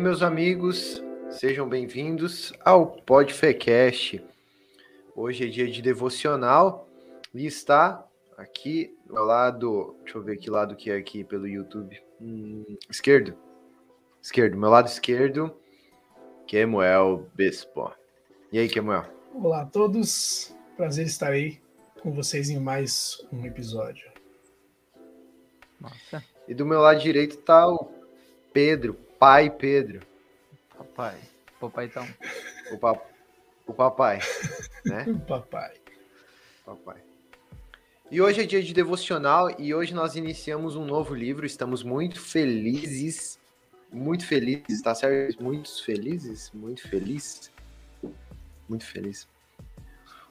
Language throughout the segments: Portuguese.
aí, meus amigos, sejam bem-vindos ao Podfecast. Hoje é dia de devocional e está aqui ao lado, deixa eu ver que lado que é aqui pelo YouTube. Hum, esquerdo. Esquerdo, meu lado esquerdo, Kemuel Bispo. E aí, Kemuel? Olá a todos, prazer estar aí com vocês em mais um episódio. Nossa. E do meu lado direito tá o Pedro, pai Pedro. Papai. Papai então. O, pa... o papai, né? o papai. Papai. E hoje é dia de devocional e hoje nós iniciamos um novo livro. Estamos muito felizes, muito felizes, tá certo? Muito felizes, muito feliz, muito feliz.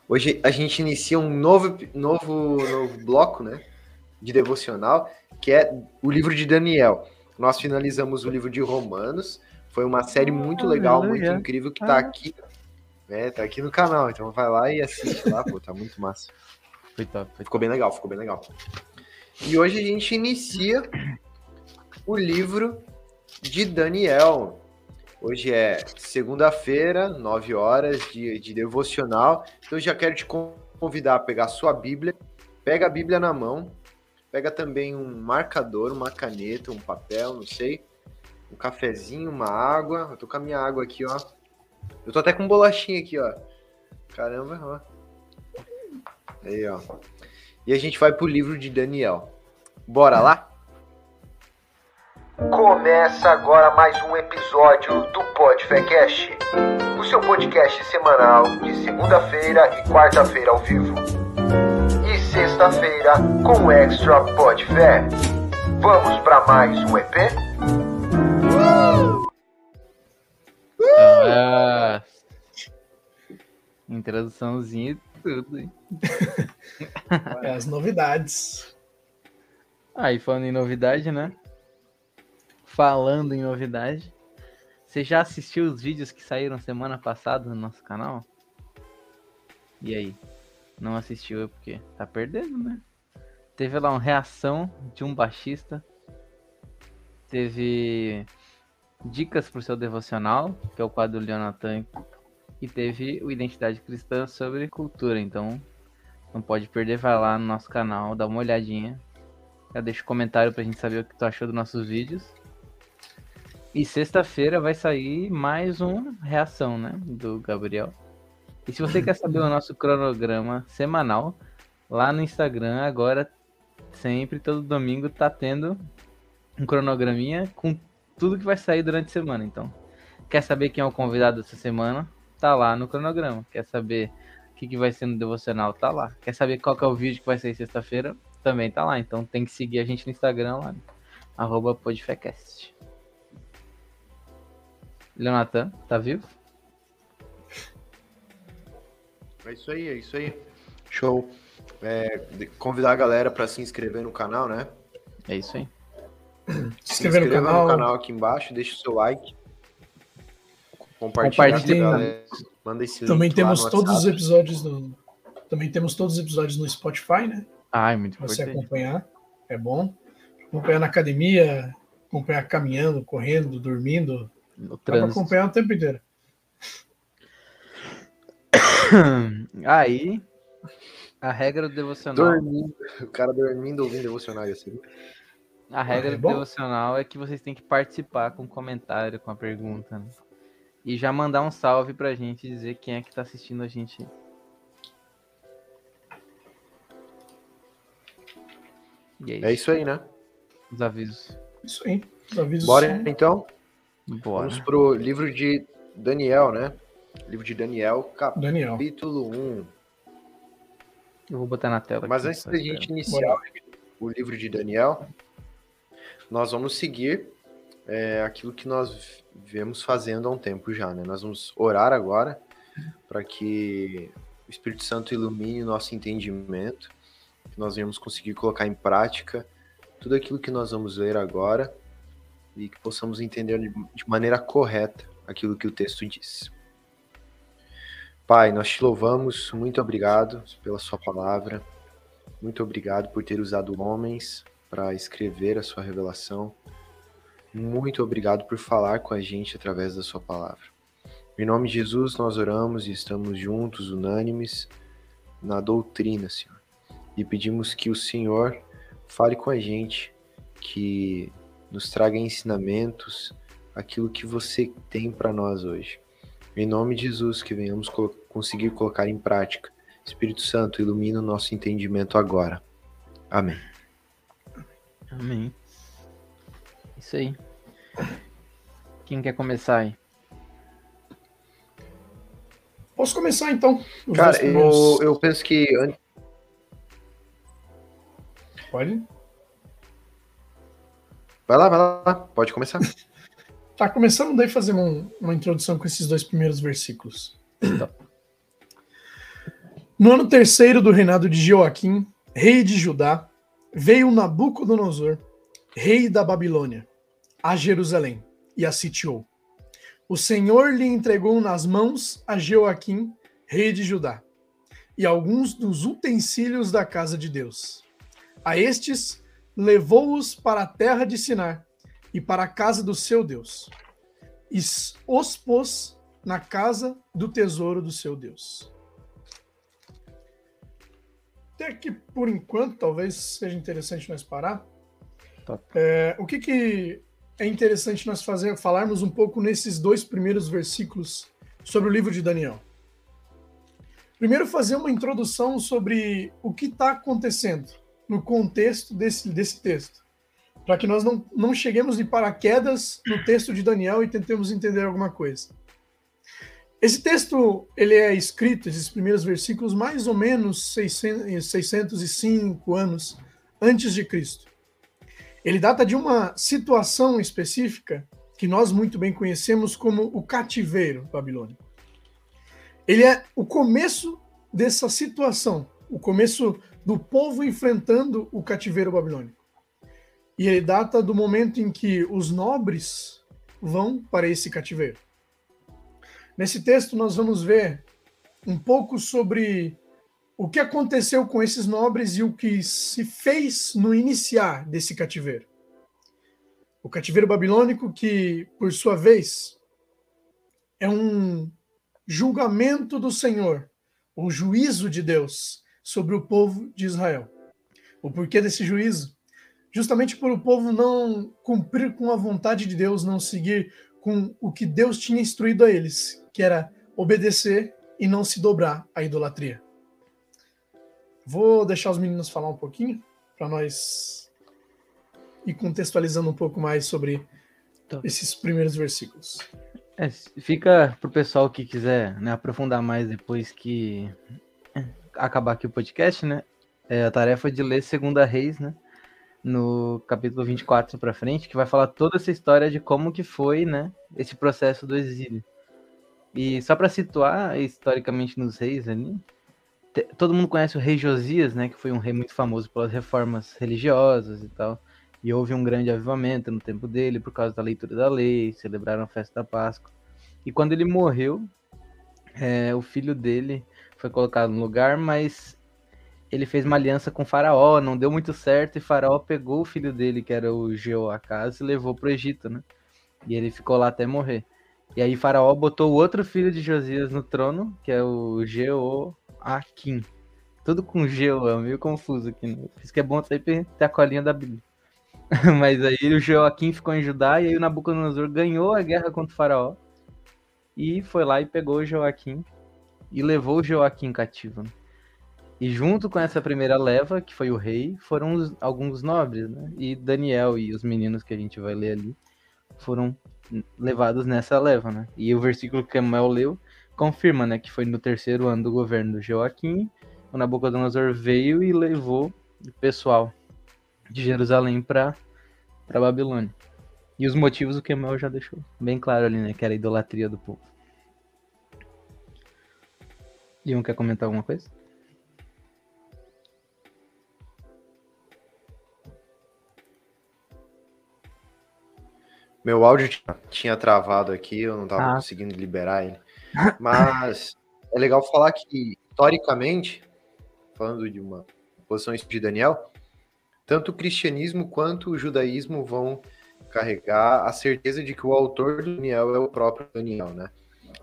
Hoje a gente inicia um novo, novo, novo bloco, né? De devocional, que é o livro de Daniel. Nós finalizamos o livro de Romanos. Foi uma série muito legal, muito incrível, que tá ah. aqui. É, tá aqui no canal. Então vai lá e assiste lá, pô, tá muito massa. Foi top. Ficou bem legal, ficou bem legal. E hoje a gente inicia o livro de Daniel. Hoje é segunda-feira, 9 horas de, de devocional. Então eu já quero te convidar a pegar a sua Bíblia. Pega a Bíblia na mão. Pega também um marcador, uma caneta, um papel, não sei. Um cafezinho, uma água. Eu tô com a minha água aqui, ó. Eu tô até com bolachinha aqui, ó. Caramba, ó. Aí, ó. E a gente vai pro livro de Daniel. Bora lá? Começa agora mais um episódio do Podfecast, o seu podcast semanal de segunda-feira e quarta-feira ao vivo. E sexta-feira com Extra Podfé. Vamos para mais um EP? Uh! Uh! Ah, introduçãozinha tudo, hein? é, as novidades. Aí, ah, falando em novidade, né? Falando em novidade. Você já assistiu os vídeos que saíram semana passada no nosso canal? E aí? Não assistiu é porque tá perdendo, né? Teve lá uma reação de um baixista. Teve dicas pro seu devocional, que é o quadro do e teve o Identidade Cristã sobre cultura. Então, não pode perder, vai lá no nosso canal, dá uma olhadinha. Já deixa um comentário pra gente saber o que tu achou dos nossos vídeos. E sexta-feira vai sair mais uma reação, né? Do Gabriel. E se você quer saber o nosso cronograma semanal, lá no Instagram, agora, sempre, todo domingo, tá tendo um cronograminha com tudo que vai sair durante a semana. Então, quer saber quem é o convidado dessa semana? tá lá no cronograma. Quer saber o que, que vai ser no devocional? Tá lá. Quer saber qual que é o vídeo que vai sair sexta-feira? Também tá lá. Então tem que seguir a gente no Instagram lá, arroba podfecast. Leonatan, tá vivo? É isso aí, é isso aí. Show. É, convidar a galera para se inscrever no canal, né? É isso aí. Se inscrever no canal. no canal aqui embaixo, deixa o seu like. Compartilha, Compartilha. Manda esse Também temos todos os episódios no. Também temos todos os episódios no Spotify, né? Ah, é muito Pra você acompanhar. É bom. Acompanhar na academia, acompanhar caminhando, correndo, dormindo. No Dá pra acompanhar o tempo inteiro. Aí, a regra do devocional. Dormindo. O cara dormindo ouvindo devocional assim. A regra ah, é do devocional é que vocês têm que participar com comentário, com a pergunta. Né? E já mandar um salve pra gente dizer quem é que tá assistindo a gente. É isso. é isso aí, né? Os avisos. Isso aí. Os avisos. Bora são... então? Bora. Vamos pro livro de Daniel, né? Livro de Daniel, capítulo Daniel. 1. Eu vou botar na tela. Mas antes da gente iniciar Bora. o livro de Daniel, nós vamos seguir é, aquilo que nós viemos fazendo há um tempo já, né? Nós vamos orar agora para que o Espírito Santo ilumine o nosso entendimento, que nós venhamos conseguir colocar em prática tudo aquilo que nós vamos ler agora e que possamos entender de maneira correta aquilo que o texto diz. Pai, nós te louvamos, muito obrigado pela sua palavra, muito obrigado por ter usado homens para escrever a sua revelação. muito obrigado por falar com a gente através da sua palavra. Em nome de Jesus, nós oramos e estamos juntos, unânimes, na doutrina, Senhor. E pedimos que o Senhor fale com a gente, que nos traga ensinamentos, aquilo que você tem para nós hoje. Em nome de Jesus, que venhamos conseguir colocar em prática. Espírito Santo, ilumina o nosso entendimento agora. Amém. Amém. Isso aí. Quem quer começar aí? Posso começar então? Cara, eu, eu penso que. Pode? Vai lá, vai lá, pode começar. tá, começando daí fazer um, uma introdução com esses dois primeiros versículos. Tá. No ano terceiro do reinado de Joaquim, rei de Judá, veio Nabucodonosor, rei da Babilônia, a Jerusalém e a sitiou. O Senhor lhe entregou nas mãos a Joaquim, rei de Judá, e alguns dos utensílios da casa de Deus. A estes levou-os para a terra de Sinar e para a casa do seu Deus, e os pôs na casa do tesouro do seu Deus. Até que, por enquanto, talvez seja interessante nós parar. É, o que, que é interessante nós fazer, falarmos um pouco nesses dois primeiros versículos sobre o livro de Daniel. Primeiro, fazer uma introdução sobre o que está acontecendo no contexto desse, desse texto, para que nós não, não cheguemos de paraquedas no texto de Daniel e tentemos entender alguma coisa. Esse texto ele é escrito, esses primeiros versículos, mais ou menos 600, 605 anos antes de Cristo. Ele data de uma situação específica que nós muito bem conhecemos como o cativeiro babilônico. Ele é o começo dessa situação, o começo do povo enfrentando o cativeiro babilônico. E ele data do momento em que os nobres vão para esse cativeiro. Nesse texto, nós vamos ver um pouco sobre o que aconteceu com esses nobres e o que se fez no iniciar desse cativeiro. O cativeiro babilônico, que, por sua vez, é um julgamento do Senhor, o juízo de Deus sobre o povo de Israel. O porquê desse juízo? Justamente por o povo não cumprir com a vontade de Deus, não seguir com o que Deus tinha instruído a eles, que era obedecer e não se dobrar à idolatria. Vou deixar os meninos falar um pouquinho para nós ir contextualizando um pouco mais sobre então, esses primeiros versículos. É, fica para o pessoal que quiser né, aprofundar mais depois que acabar aqui o podcast, né? É a tarefa de ler Segunda Reis, né? No capítulo 24 para frente, que vai falar toda essa história de como que foi, né? Esse processo do exílio. E só para situar historicamente nos reis ali, todo mundo conhece o rei Josias, né, que foi um rei muito famoso pelas reformas religiosas e tal. E houve um grande avivamento no tempo dele por causa da leitura da lei, celebraram a festa da Páscoa. E quando ele morreu, é, o filho dele foi colocado no lugar, mas ele fez uma aliança com Faraó, não deu muito certo, e Faraó pegou o filho dele, que era o Jeoacás, e levou para o Egito, né? E ele ficou lá até morrer. E aí Faraó botou o outro filho de Josias no trono, que é o Akin. Tudo com G, é meio confuso aqui. Né? Por isso que é bom sempre ter a colinha da Bíblia. Mas aí o Joaquim ficou em Judá e aí o Nabucodonosor ganhou a guerra contra o faraó. E foi lá e pegou o Joaquim e levou o Joaquim cativo. Né? E junto com essa primeira leva, que foi o rei, foram os, alguns nobres, né? E Daniel e os meninos que a gente vai ler ali foram levados nessa leva, né? E o versículo que Samuel leu confirma, né, que foi no terceiro ano do governo do Joaquim, o Nabucodonosor veio e levou o pessoal de Jerusalém para para Babilônia. E os motivos o Kemal já deixou bem claro ali, né, que era a idolatria do povo. Leon quer comentar alguma coisa? Meu áudio tinha travado aqui, eu não estava ah. conseguindo liberar ele. Mas é legal falar que, historicamente, falando de uma posição de Daniel, tanto o cristianismo quanto o judaísmo vão carregar a certeza de que o autor do Daniel é o próprio Daniel, né?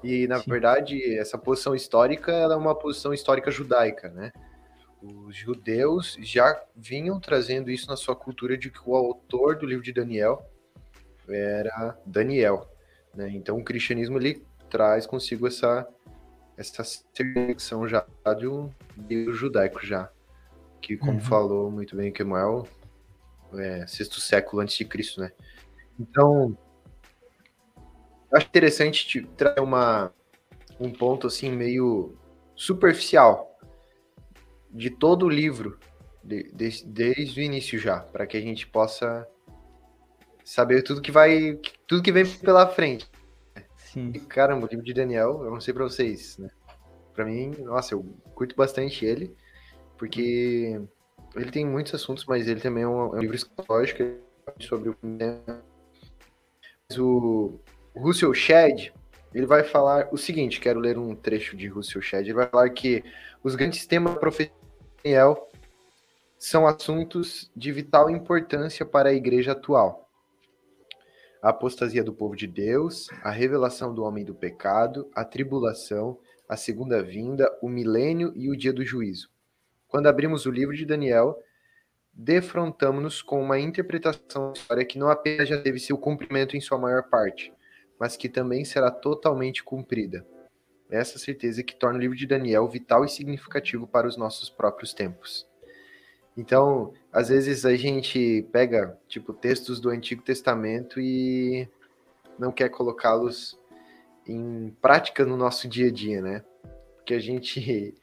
E, na Sim. verdade, essa posição histórica é uma posição histórica judaica, né? Os judeus já vinham trazendo isso na sua cultura de que o autor do livro de Daniel era Daniel, né? Então, o cristianismo, ele traz consigo essa essa conexão já de um Deus judaico já, que como uhum. falou muito bem Kemuel, é sexto século antes de Cristo, né? Então, acho interessante trazer uma, um ponto assim meio superficial de todo o livro, de, de, desde o início já, para que a gente possa saber tudo que vai, tudo que vem pela frente. Sim. E, caramba, o livro de Daniel, eu não sei para vocês, né? Para mim, nossa, eu curto bastante ele, porque ele tem muitos assuntos, mas ele também é um, é um livro escatológico sobre o o Russell Shedd, ele vai falar o seguinte, quero ler um trecho de Russell Shedd, ele vai falar que os grandes temas da profecia são assuntos de vital importância para a igreja atual. A apostasia do povo de Deus, a revelação do homem do pecado, a tribulação, a segunda vinda, o milênio e o dia do juízo. Quando abrimos o livro de Daniel, defrontamos-nos com uma interpretação da história que não apenas já teve seu cumprimento em sua maior parte, mas que também será totalmente cumprida. Essa certeza que torna o livro de Daniel vital e significativo para os nossos próprios tempos. Então, às vezes a gente pega, tipo, textos do Antigo Testamento e não quer colocá-los em prática no nosso dia a dia, né? Porque a gente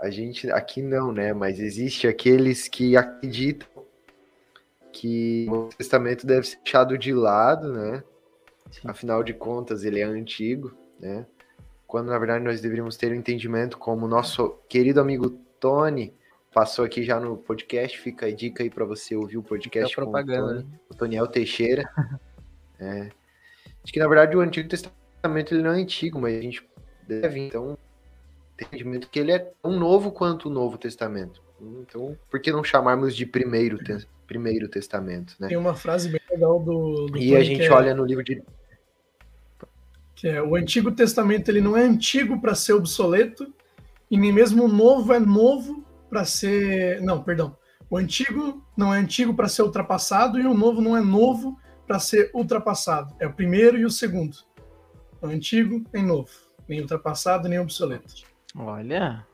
a gente aqui não, né? Mas existe aqueles que acreditam que o Testamento deve ser deixado de lado, né? Sim. Afinal de contas, ele é antigo, né? Quando na verdade nós deveríamos ter o um entendimento como nosso querido amigo Tony passou aqui já no podcast, fica a dica aí para você ouvir o podcast com propaganda. o, Tony, o Toniel Teixeira. é. Acho que na verdade o Antigo Testamento ele não é antigo, mas a gente deve então entendimento que ele é tão novo quanto o Novo Testamento. Então, por que não chamarmos de primeiro, te primeiro testamento, né? Tem uma frase bem legal do, do E a gente é, olha no livro de que é o Antigo Testamento ele não é antigo para ser obsoleto e nem mesmo o Novo é novo para ser, não, perdão. O antigo não é antigo para ser ultrapassado e o novo não é novo para ser ultrapassado. É o primeiro e o segundo. O antigo nem novo, nem ultrapassado nem obsoleto. Olha,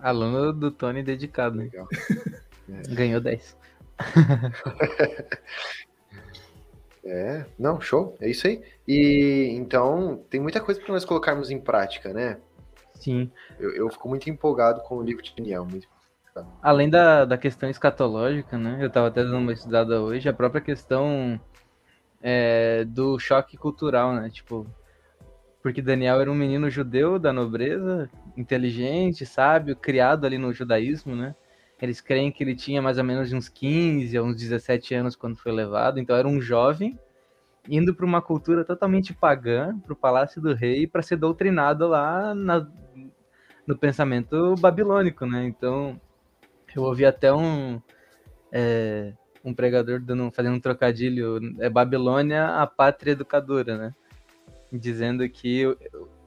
aluno do Tony dedicado. Legal. Ganhou 10. é, não, show, é isso aí. E então tem muita coisa para nós colocarmos em prática, né? Sim. Eu, eu fico muito empolgado com o livro de Daniel. Muito... Além da, da questão escatológica, né? Eu estava até dando uma estudada hoje, a própria questão é, do choque cultural, né? Tipo, porque Daniel era um menino judeu da nobreza, inteligente, sábio, criado ali no judaísmo, né? Eles creem que ele tinha mais ou menos uns 15 ou uns 17 anos quando foi levado, então era um jovem indo para uma cultura totalmente pagã, para o palácio do rei, para ser doutrinado lá na, no pensamento babilônico, né? Então, eu ouvi até um é, um pregador dando, fazendo um trocadilho, é Babilônia a pátria educadora, né? dizendo que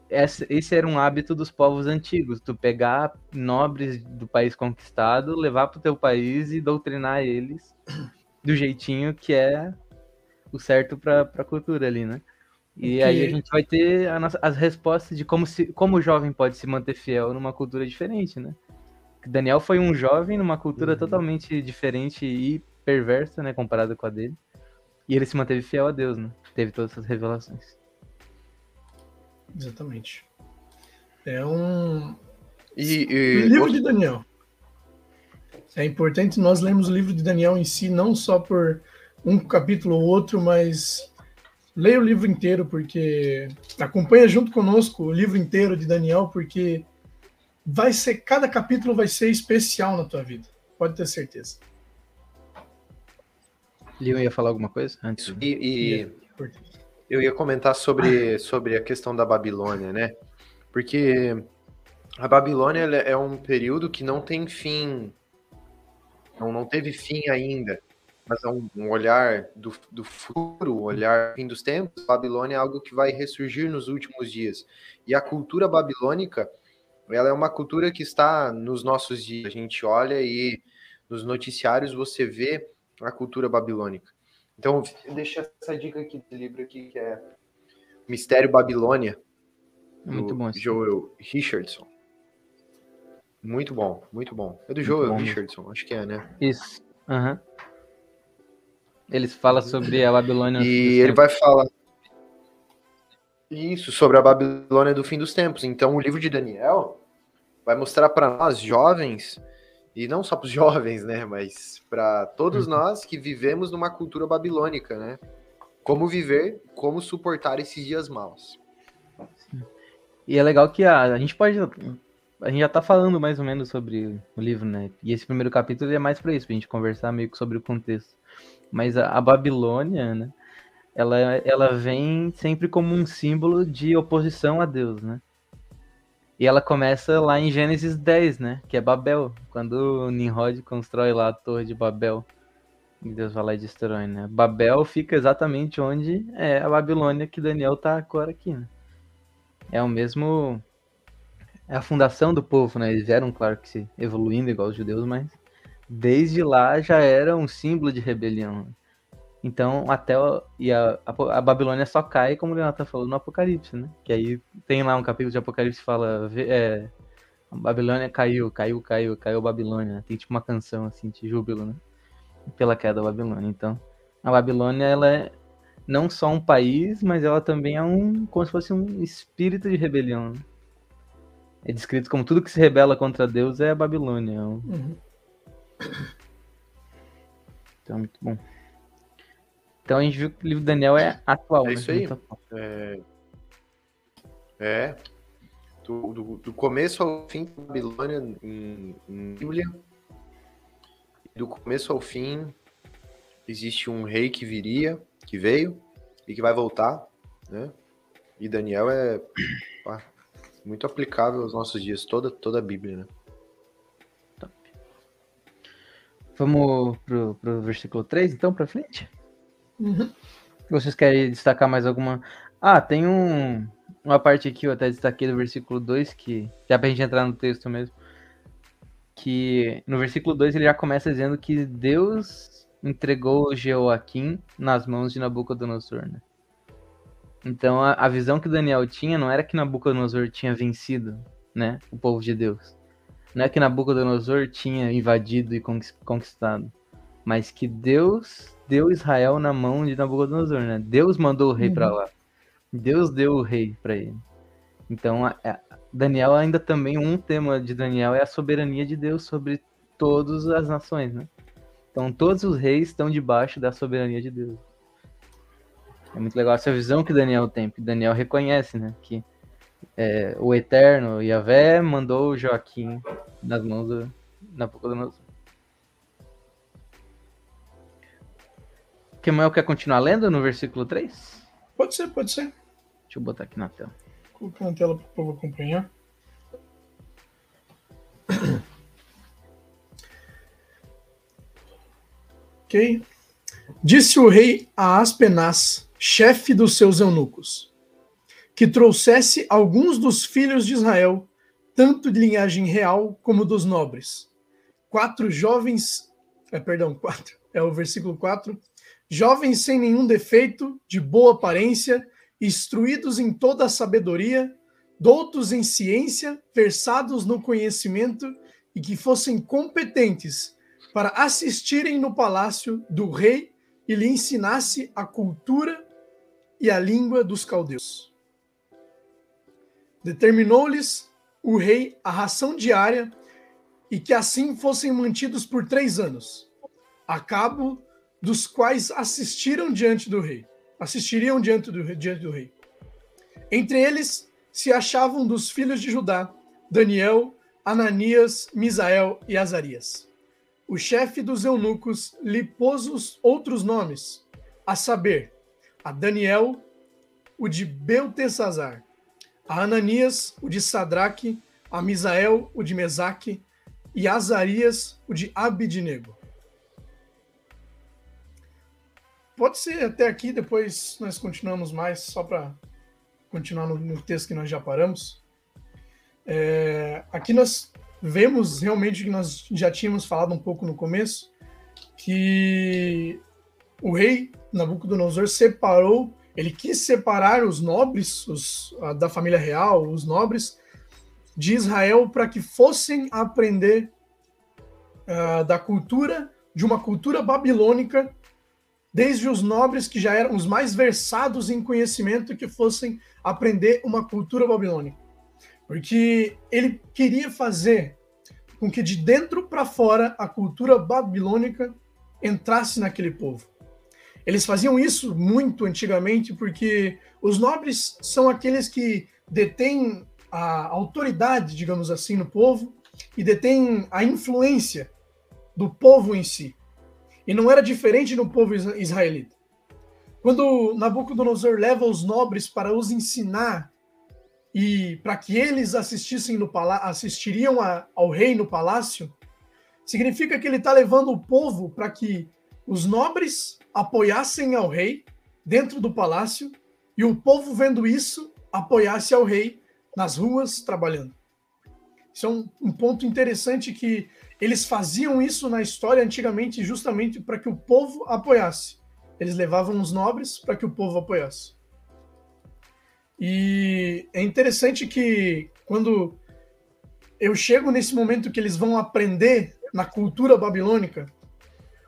esse era um hábito dos povos antigos, tu pegar nobres do país conquistado, levar para o teu país e doutrinar eles do jeitinho que é o certo para a cultura ali, né? E que... aí a gente vai ter nossa, as respostas de como, se, como o jovem pode se manter fiel numa cultura diferente, né? Daniel foi um jovem numa cultura uhum. totalmente diferente e perversa, né, comparada com a dele. E ele se manteve fiel a Deus, né? Teve todas essas revelações. Exatamente. É um. E, e... O livro de Daniel. É importante nós lermos o livro de Daniel em si, não só por um capítulo ou outro, mas leia o livro inteiro, porque acompanha junto conosco o livro inteiro de Daniel, porque vai ser cada capítulo vai ser especial na tua vida. Pode ter certeza. Leon ia falar alguma coisa antes? E, e, eu ia comentar sobre, sobre a questão da Babilônia, né? Porque a Babilônia é um período que não tem fim, não, não teve fim ainda. mas é um, um olhar do, do futuro, um olhar fim dos tempos. A Babilônia é algo que vai ressurgir nos últimos dias. E a cultura babilônica, ela é uma cultura que está nos nossos dias. A gente olha e nos noticiários você vê a cultura babilônica. Então, deixa essa dica aqui do livro aqui, que é Mistério Babilônia, muito bom. Joel Richardson. Muito bom, muito bom. É do muito Joel bom, Richardson, acho que é, né? Isso. Uhum. Eles falam sobre a Babilônia. E ele vai falar isso sobre a Babilônia do fim dos tempos. Então, o livro de Daniel vai mostrar para nós jovens e não só para os jovens, né, mas para todos uhum. nós que vivemos numa cultura babilônica, né? Como viver, como suportar esses dias maus. E é legal que a, a gente pode a gente já tá falando mais ou menos sobre o livro, né? E esse primeiro capítulo é mais para isso, pra gente conversar meio que sobre o contexto. Mas a, a Babilônia, né? Ela, ela vem sempre como um símbolo de oposição a Deus, né? E ela começa lá em Gênesis 10, né? Que é Babel, quando Nimrod constrói lá a Torre de Babel. E Deus vai lá e destrói, né? Babel fica exatamente onde é a Babilônia que Daniel tá agora aqui, né? É o mesmo é a fundação do povo, né? Eles eram, claro que se evoluindo igual os judeus, mas desde lá já era um símbolo de rebelião. Então, até o, e a, a, Babilônia só cai, como o Leonardo falando, no Apocalipse, né? Que aí tem lá um capítulo de Apocalipse que fala é, a Babilônia caiu, caiu, caiu, caiu a Babilônia. Tem tipo uma canção assim de júbilo, né? Pela queda da Babilônia. Então, a Babilônia ela é não só um país, mas ela também é um como se fosse um espírito de rebelião. Né? é descrito como tudo que se rebela contra Deus é a Babilônia. Uhum. Então, muito bom. Então a gente viu que o livro de Daniel é atual. É né? isso aí. É, é. Do, do, do, começo ao fim da Babilônia em, em Bíblia. Do começo ao fim existe um rei que viria, que veio e que vai voltar, né? E Daniel é pá, muito aplicável aos nossos dias, toda, toda a Bíblia, né? Top. Vamos pro, pro versículo 3, então, pra frente? Uhum. Vocês querem destacar mais alguma? Ah, tem um, uma parte aqui, eu até destaquei do versículo 2, que já pra gente entrar no texto mesmo, que no versículo 2 ele já começa dizendo que Deus entregou Jeoaquim nas mãos de Nabucodonosor, né? Então a, a, visão que Daniel tinha não era que Nabucodonosor tinha vencido, né, o povo de Deus. Não é que Nabucodonosor tinha invadido e conquistado, mas que Deus deu Israel na mão de Nabucodonosor, né? Deus mandou o rei uhum. para lá. Deus deu o rei para ele. Então, a, a, Daniel ainda também um tema de Daniel é a soberania de Deus sobre todas as nações, né? Então, todos os reis estão debaixo da soberania de Deus. É muito legal essa visão que Daniel tem, porque Daniel reconhece, né? Que é, o Eterno, Yahvé, mandou Joaquim nas mãos do Nabucodonosor. Kemuel quer continuar lendo no versículo 3? Pode ser, pode ser. Deixa eu botar aqui na tela. Vou colocar na tela para o povo acompanhar. ok. Disse o rei a Aspenaz, chefe dos seus eunucos, que trouxesse alguns dos filhos de Israel, tanto de linhagem real como dos nobres. Quatro jovens, é, perdão, quatro, é o versículo 4. Jovens sem nenhum defeito, de boa aparência, instruídos em toda a sabedoria, doutos em ciência, versados no conhecimento e que fossem competentes para assistirem no palácio do rei e lhe ensinasse a cultura e a língua dos caldeus. Determinou-lhes o rei a ração diária e que assim fossem mantidos por três anos, a cabo dos quais assistiram diante do rei, assistiriam diante do, diante do rei. Entre eles se achavam dos filhos de Judá Daniel, Ananias, Misael e Azarias. O chefe dos eunucos lhe pôs os outros nomes, a saber, a Daniel, o de Beltesazar, a Ananias, o de Sadraque, a Misael, o de Mesaque, e Azarias, o de Abidnego. Pode ser até aqui, depois nós continuamos mais, só para continuar no, no, texto que nós já paramos. É, aqui nós vemos realmente que nós já tínhamos falado um pouco no começo, que o rei Nabucodonosor separou, ele quis separar os nobres os, da família real, os nobres de Israel, para que fossem aprender uh, da cultura, de uma cultura babilônica, desde os nobres que já eram os mais versados em conhecimento, que fossem aprender uma cultura babilônica. Porque ele queria fazer com que de dentro para fora a cultura babilônica entrasse naquele povo. Eles faziam isso muito antigamente porque os nobres são aqueles que detêm a autoridade, digamos assim, no povo e detêm a influência do povo em si. E não era diferente no povo israelita. Quando Nabucodonosor leva os nobres para os ensinar e para que eles assistissem no assistiriam a, ao rei no palácio, significa que ele está levando o povo para que os nobres apoiassem ao rei dentro do palácio e o povo vendo isso apoiasse ao rei nas ruas trabalhando. Isso é um, um ponto interessante que eles faziam isso na história antigamente justamente para que o povo apoiasse. Eles levavam os nobres para que o povo apoiasse. E é interessante que quando eu chego nesse momento que eles vão aprender na cultura babilônica,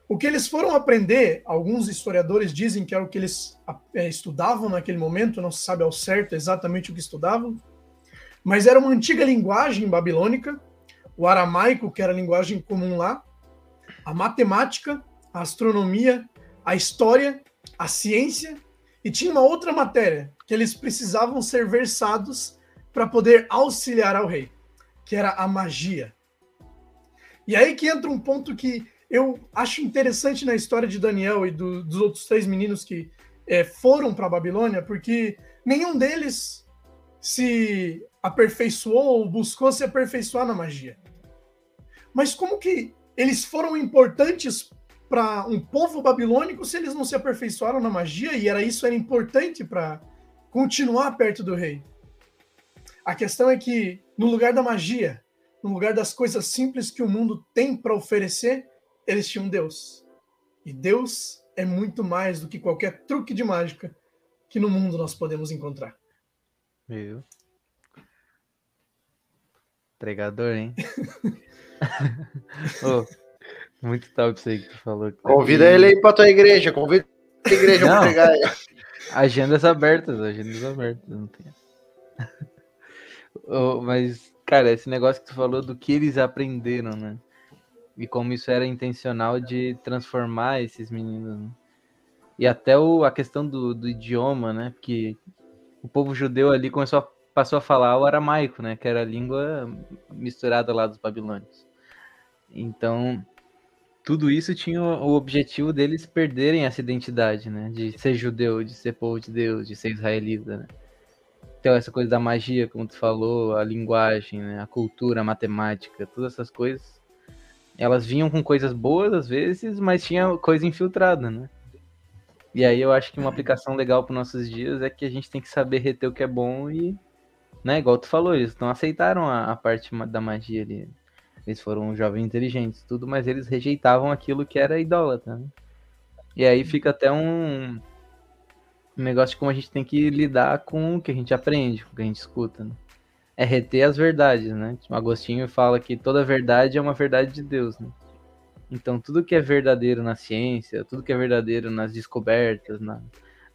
o que eles foram aprender, alguns historiadores dizem que era o que eles é, estudavam naquele momento, não se sabe ao certo exatamente o que estudavam, mas era uma antiga linguagem babilônica, o aramaico, que era a linguagem comum lá, a matemática, a astronomia, a história, a ciência, e tinha uma outra matéria que eles precisavam ser versados para poder auxiliar ao rei, que era a magia. E aí que entra um ponto que eu acho interessante na história de Daniel e do, dos outros três meninos que é, foram para a Babilônia, porque nenhum deles se aperfeiçoou ou buscou se aperfeiçoar na magia. Mas como que eles foram importantes para um povo babilônico se eles não se aperfeiçoaram na magia e era isso era importante para continuar perto do rei. A questão é que, no lugar da magia, no lugar das coisas simples que o mundo tem para oferecer, eles tinham Deus. E Deus é muito mais do que qualquer truque de mágica que no mundo nós podemos encontrar. Viu? Pregador, hein? oh, muito top isso aí que tu falou. Convida ele aí pra tua igreja, convida a igreja para pregar aí. Agendas abertas, agendas abertas, não tem. oh, mas, cara, esse negócio que tu falou do que eles aprenderam, né? E como isso era intencional de transformar esses meninos. Né? E até o, a questão do, do idioma, né? Porque o povo judeu ali começou a, passou a falar o aramaico, né? Que era a língua misturada lá dos babilônios. Então, tudo isso tinha o objetivo deles perderem essa identidade, né? De ser judeu, de ser povo de Deus, de ser israelita, né? Então, essa coisa da magia, como tu falou, a linguagem, né? a cultura, a matemática, todas essas coisas, elas vinham com coisas boas às vezes, mas tinha coisa infiltrada, né? E aí eu acho que uma aplicação legal para nossos dias é que a gente tem que saber reter o que é bom e, né, igual tu falou, eles não aceitaram a, a parte da magia ali. Eles foram jovens inteligentes, tudo, mas eles rejeitavam aquilo que era idólatra. Né? E aí fica até um, um negócio de como a gente tem que lidar com o que a gente aprende, com o que a gente escuta. Né? É reter as verdades, né? O Agostinho fala que toda verdade é uma verdade de Deus, né? Então tudo que é verdadeiro na ciência, tudo que é verdadeiro nas descobertas, na,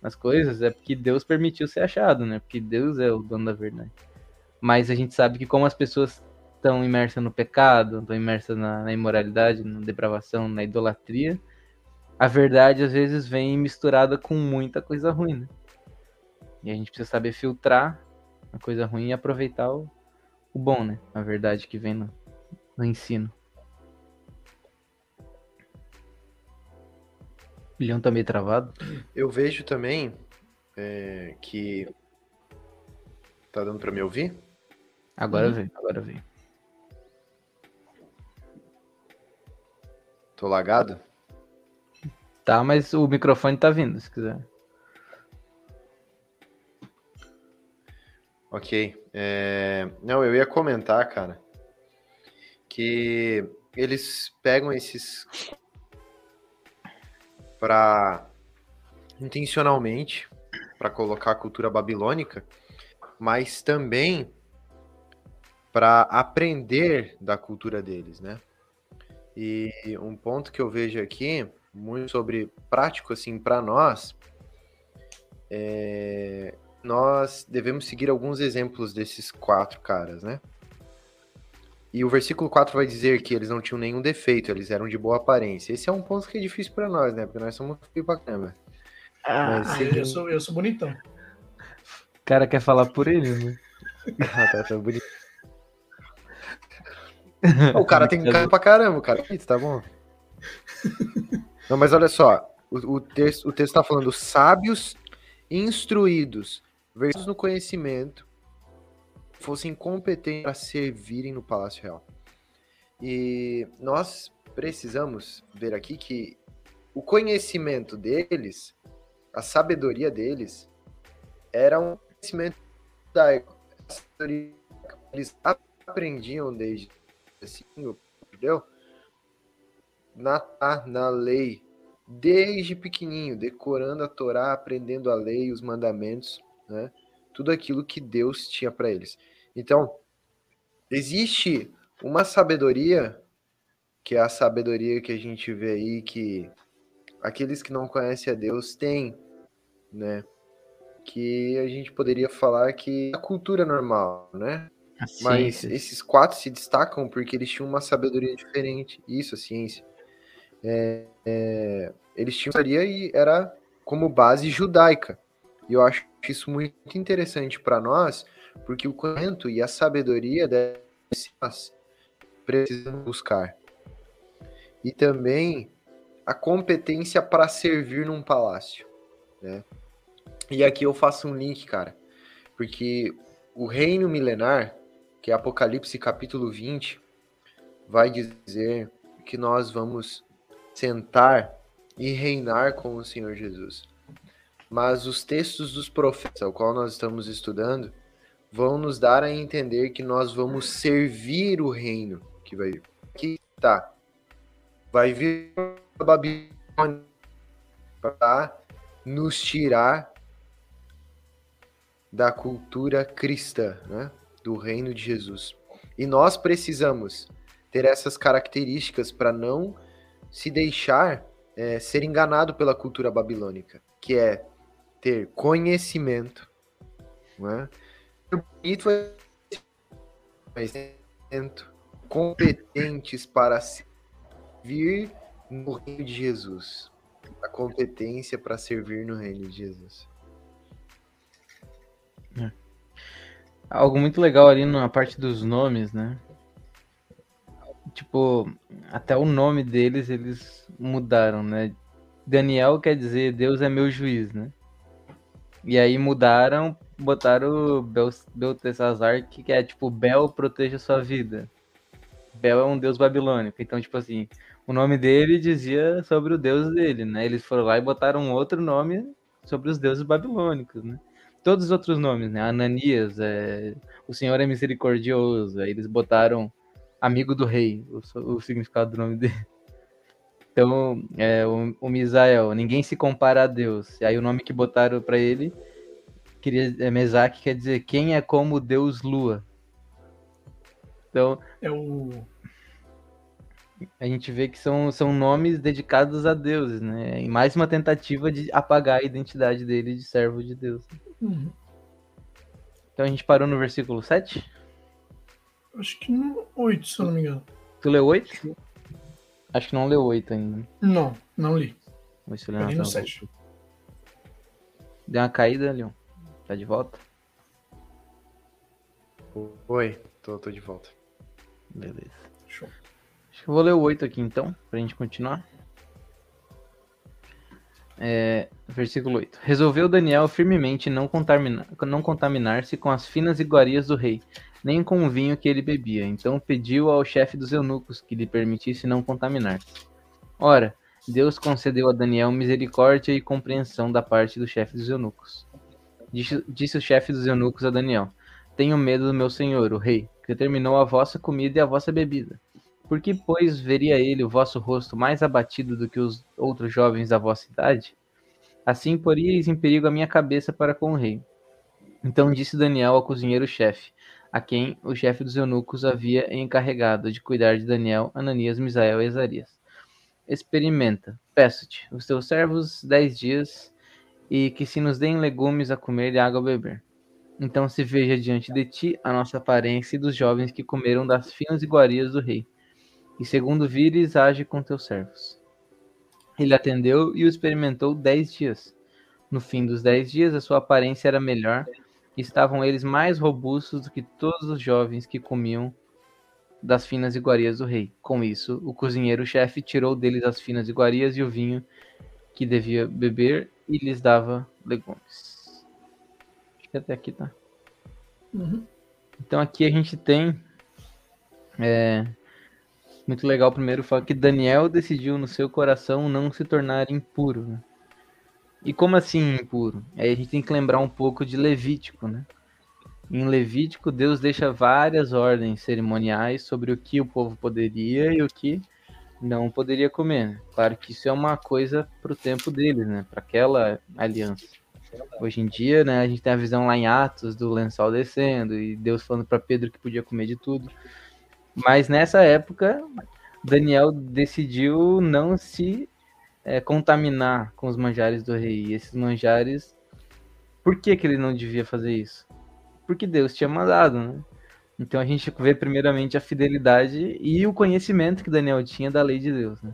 nas coisas, é porque Deus permitiu ser achado, né? Porque Deus é o dono da verdade. Mas a gente sabe que como as pessoas estão imersas no pecado, estão imersas na, na, imoralidade, na depravação, na idolatria, a verdade às vezes vem misturada com muita coisa ruim, né? E a gente precisa saber filtrar a coisa ruim e aproveitar o, o bom, né? A verdade que vem no, no ensino. O Leão tá meio travado. Eu vejo também é, que. Tá dando para me ouvir? Agora hum. vem, agora vem. Tô lagado? Tá, mas o microfone tá vindo, se quiser. Ok. É... Não, eu ia comentar, cara, que eles pegam esses para intencionalmente para colocar a cultura babilônica, mas também para aprender da cultura deles, né? E um ponto que eu vejo aqui, muito sobre prático assim para nós, é, nós devemos seguir alguns exemplos desses quatro caras, né? E o versículo 4 vai dizer que eles não tinham nenhum defeito, eles eram de boa aparência. Esse é um ponto que é difícil para nós, né? Porque nós somos feio pra caramba. Ah, Mas, eu, sou, eu sou bonitão. O cara quer falar por ele, né? ah, tá, tá bonito. o cara tem cara pra caramba, cara. Isso, tá bom? Não, mas olha só. O, o, texto, o texto tá falando sábios instruídos versus no conhecimento fossem competentes para servirem no Palácio Real. E nós precisamos ver aqui que o conhecimento deles, a sabedoria deles, era um conhecimento judaico. Eles aprendiam desde assim, entendeu? Na, na lei, desde pequenininho, decorando a Torá, aprendendo a lei, os mandamentos, né? Tudo aquilo que Deus tinha para eles. Então, existe uma sabedoria, que é a sabedoria que a gente vê aí, que aqueles que não conhecem a Deus têm, né? Que a gente poderia falar que é a cultura normal, né? Mas esses quatro se destacam porque eles tinham uma sabedoria diferente. Isso, a ciência. É, é, eles tinham sabedoria e era como base judaica. E eu acho isso muito interessante para nós, porque o conhecimento e a sabedoria nós precisamos buscar. E também a competência para servir num palácio, né? E aqui eu faço um link, cara, porque o reino milenar, que é Apocalipse capítulo 20, vai dizer que nós vamos sentar e reinar com o Senhor Jesus. Mas os textos dos profetas, ao qual nós estamos estudando, vão nos dar a entender que nós vamos servir o reino que vai vir. Aqui está. Vai vir a Babilônia para nos tirar da cultura cristã, né? Do reino de Jesus. E nós precisamos ter essas características para não se deixar é, ser enganado pela cultura babilônica, que é ter conhecimento, não é? bonito mas competentes para servir no reino de Jesus. A competência para servir no reino de Jesus. É. Algo muito legal ali na parte dos nomes, né? Tipo, até o nome deles eles mudaram, né? Daniel quer dizer Deus é meu juiz, né? E aí mudaram botaram Bel, Beltesazar, que é tipo, Bel proteja sua vida. Bel é um deus babilônico. Então, tipo assim, o nome dele dizia sobre o deus dele, né? Eles foram lá e botaram outro nome sobre os deuses babilônicos, né? Todos os outros nomes, né? Ananias, é... o Senhor é misericordioso. Aí eles botaram amigo do rei, o, o significado do nome dele. Então, é, o, o Misael, ninguém se compara a Deus. E aí o nome que botaram para ele queria é, Mesak quer dizer quem é como Deus Lua. Então, é o a gente vê que são, são nomes dedicados a deuses, né? E mais uma tentativa de apagar a identidade dele de servo de Deus. Uhum. Então a gente parou no versículo 7? Acho que no 8, se eu não me engano. Tu leu 8? Acho que não leu 8 ainda. Não, não li. Vou ver se eu no 7. Deu uma caída, Leon. Tá de volta? Oi, tô, tô de volta. Beleza. Show. Acho que eu vou ler o 8 aqui então, pra gente continuar. É, versículo 8. Resolveu Daniel firmemente não, contaminar, não contaminar-se com as finas iguarias do rei, nem com o vinho que ele bebia. Então pediu ao chefe dos eunucos que lhe permitisse não contaminar-se. Ora, Deus concedeu a Daniel misericórdia e compreensão da parte do chefe dos eunucos. Disse, disse o chefe dos eunucos a Daniel: Tenho medo do meu senhor, o rei, que terminou a vossa comida e a vossa bebida. Por que, pois, veria ele o vosso rosto mais abatido do que os outros jovens da vossa idade? Assim poríeis em perigo a minha cabeça para com o rei. Então disse Daniel ao cozinheiro-chefe, a quem o chefe dos eunucos havia encarregado de cuidar de Daniel, Ananias, Misael e Ezarias experimenta, peço-te, os teus servos dez dias, e que se nos deem legumes a comer e água a beber. Então se veja diante de ti a nossa aparência e dos jovens que comeram das finas iguarias do rei. E segundo vires, age com teus servos. Ele atendeu e o experimentou dez dias. No fim dos dez dias, a sua aparência era melhor, e estavam eles mais robustos do que todos os jovens que comiam das finas iguarias do rei. Com isso, o cozinheiro-chefe tirou deles as finas iguarias e o vinho que devia beber e lhes dava legumes. Acho que até aqui tá. Uhum. Então aqui a gente tem. É, muito legal primeiro falar que Daniel decidiu no seu coração não se tornar impuro. Né? E como assim impuro? Aí a gente tem que lembrar um pouco de Levítico, né? Em Levítico, Deus deixa várias ordens cerimoniais sobre o que o povo poderia e o que não poderia comer. Né? Claro que isso é uma coisa para o tempo deles, né? Para aquela aliança. Hoje em dia, né, a gente tem a visão lá em Atos do lençol descendo e Deus falando para Pedro que podia comer de tudo. Mas nessa época, Daniel decidiu não se é, contaminar com os manjares do rei. E esses manjares, por que, que ele não devia fazer isso? porque Deus tinha mandado, né? Então a gente vê primeiramente a fidelidade e o conhecimento que Daniel tinha da lei de Deus, né?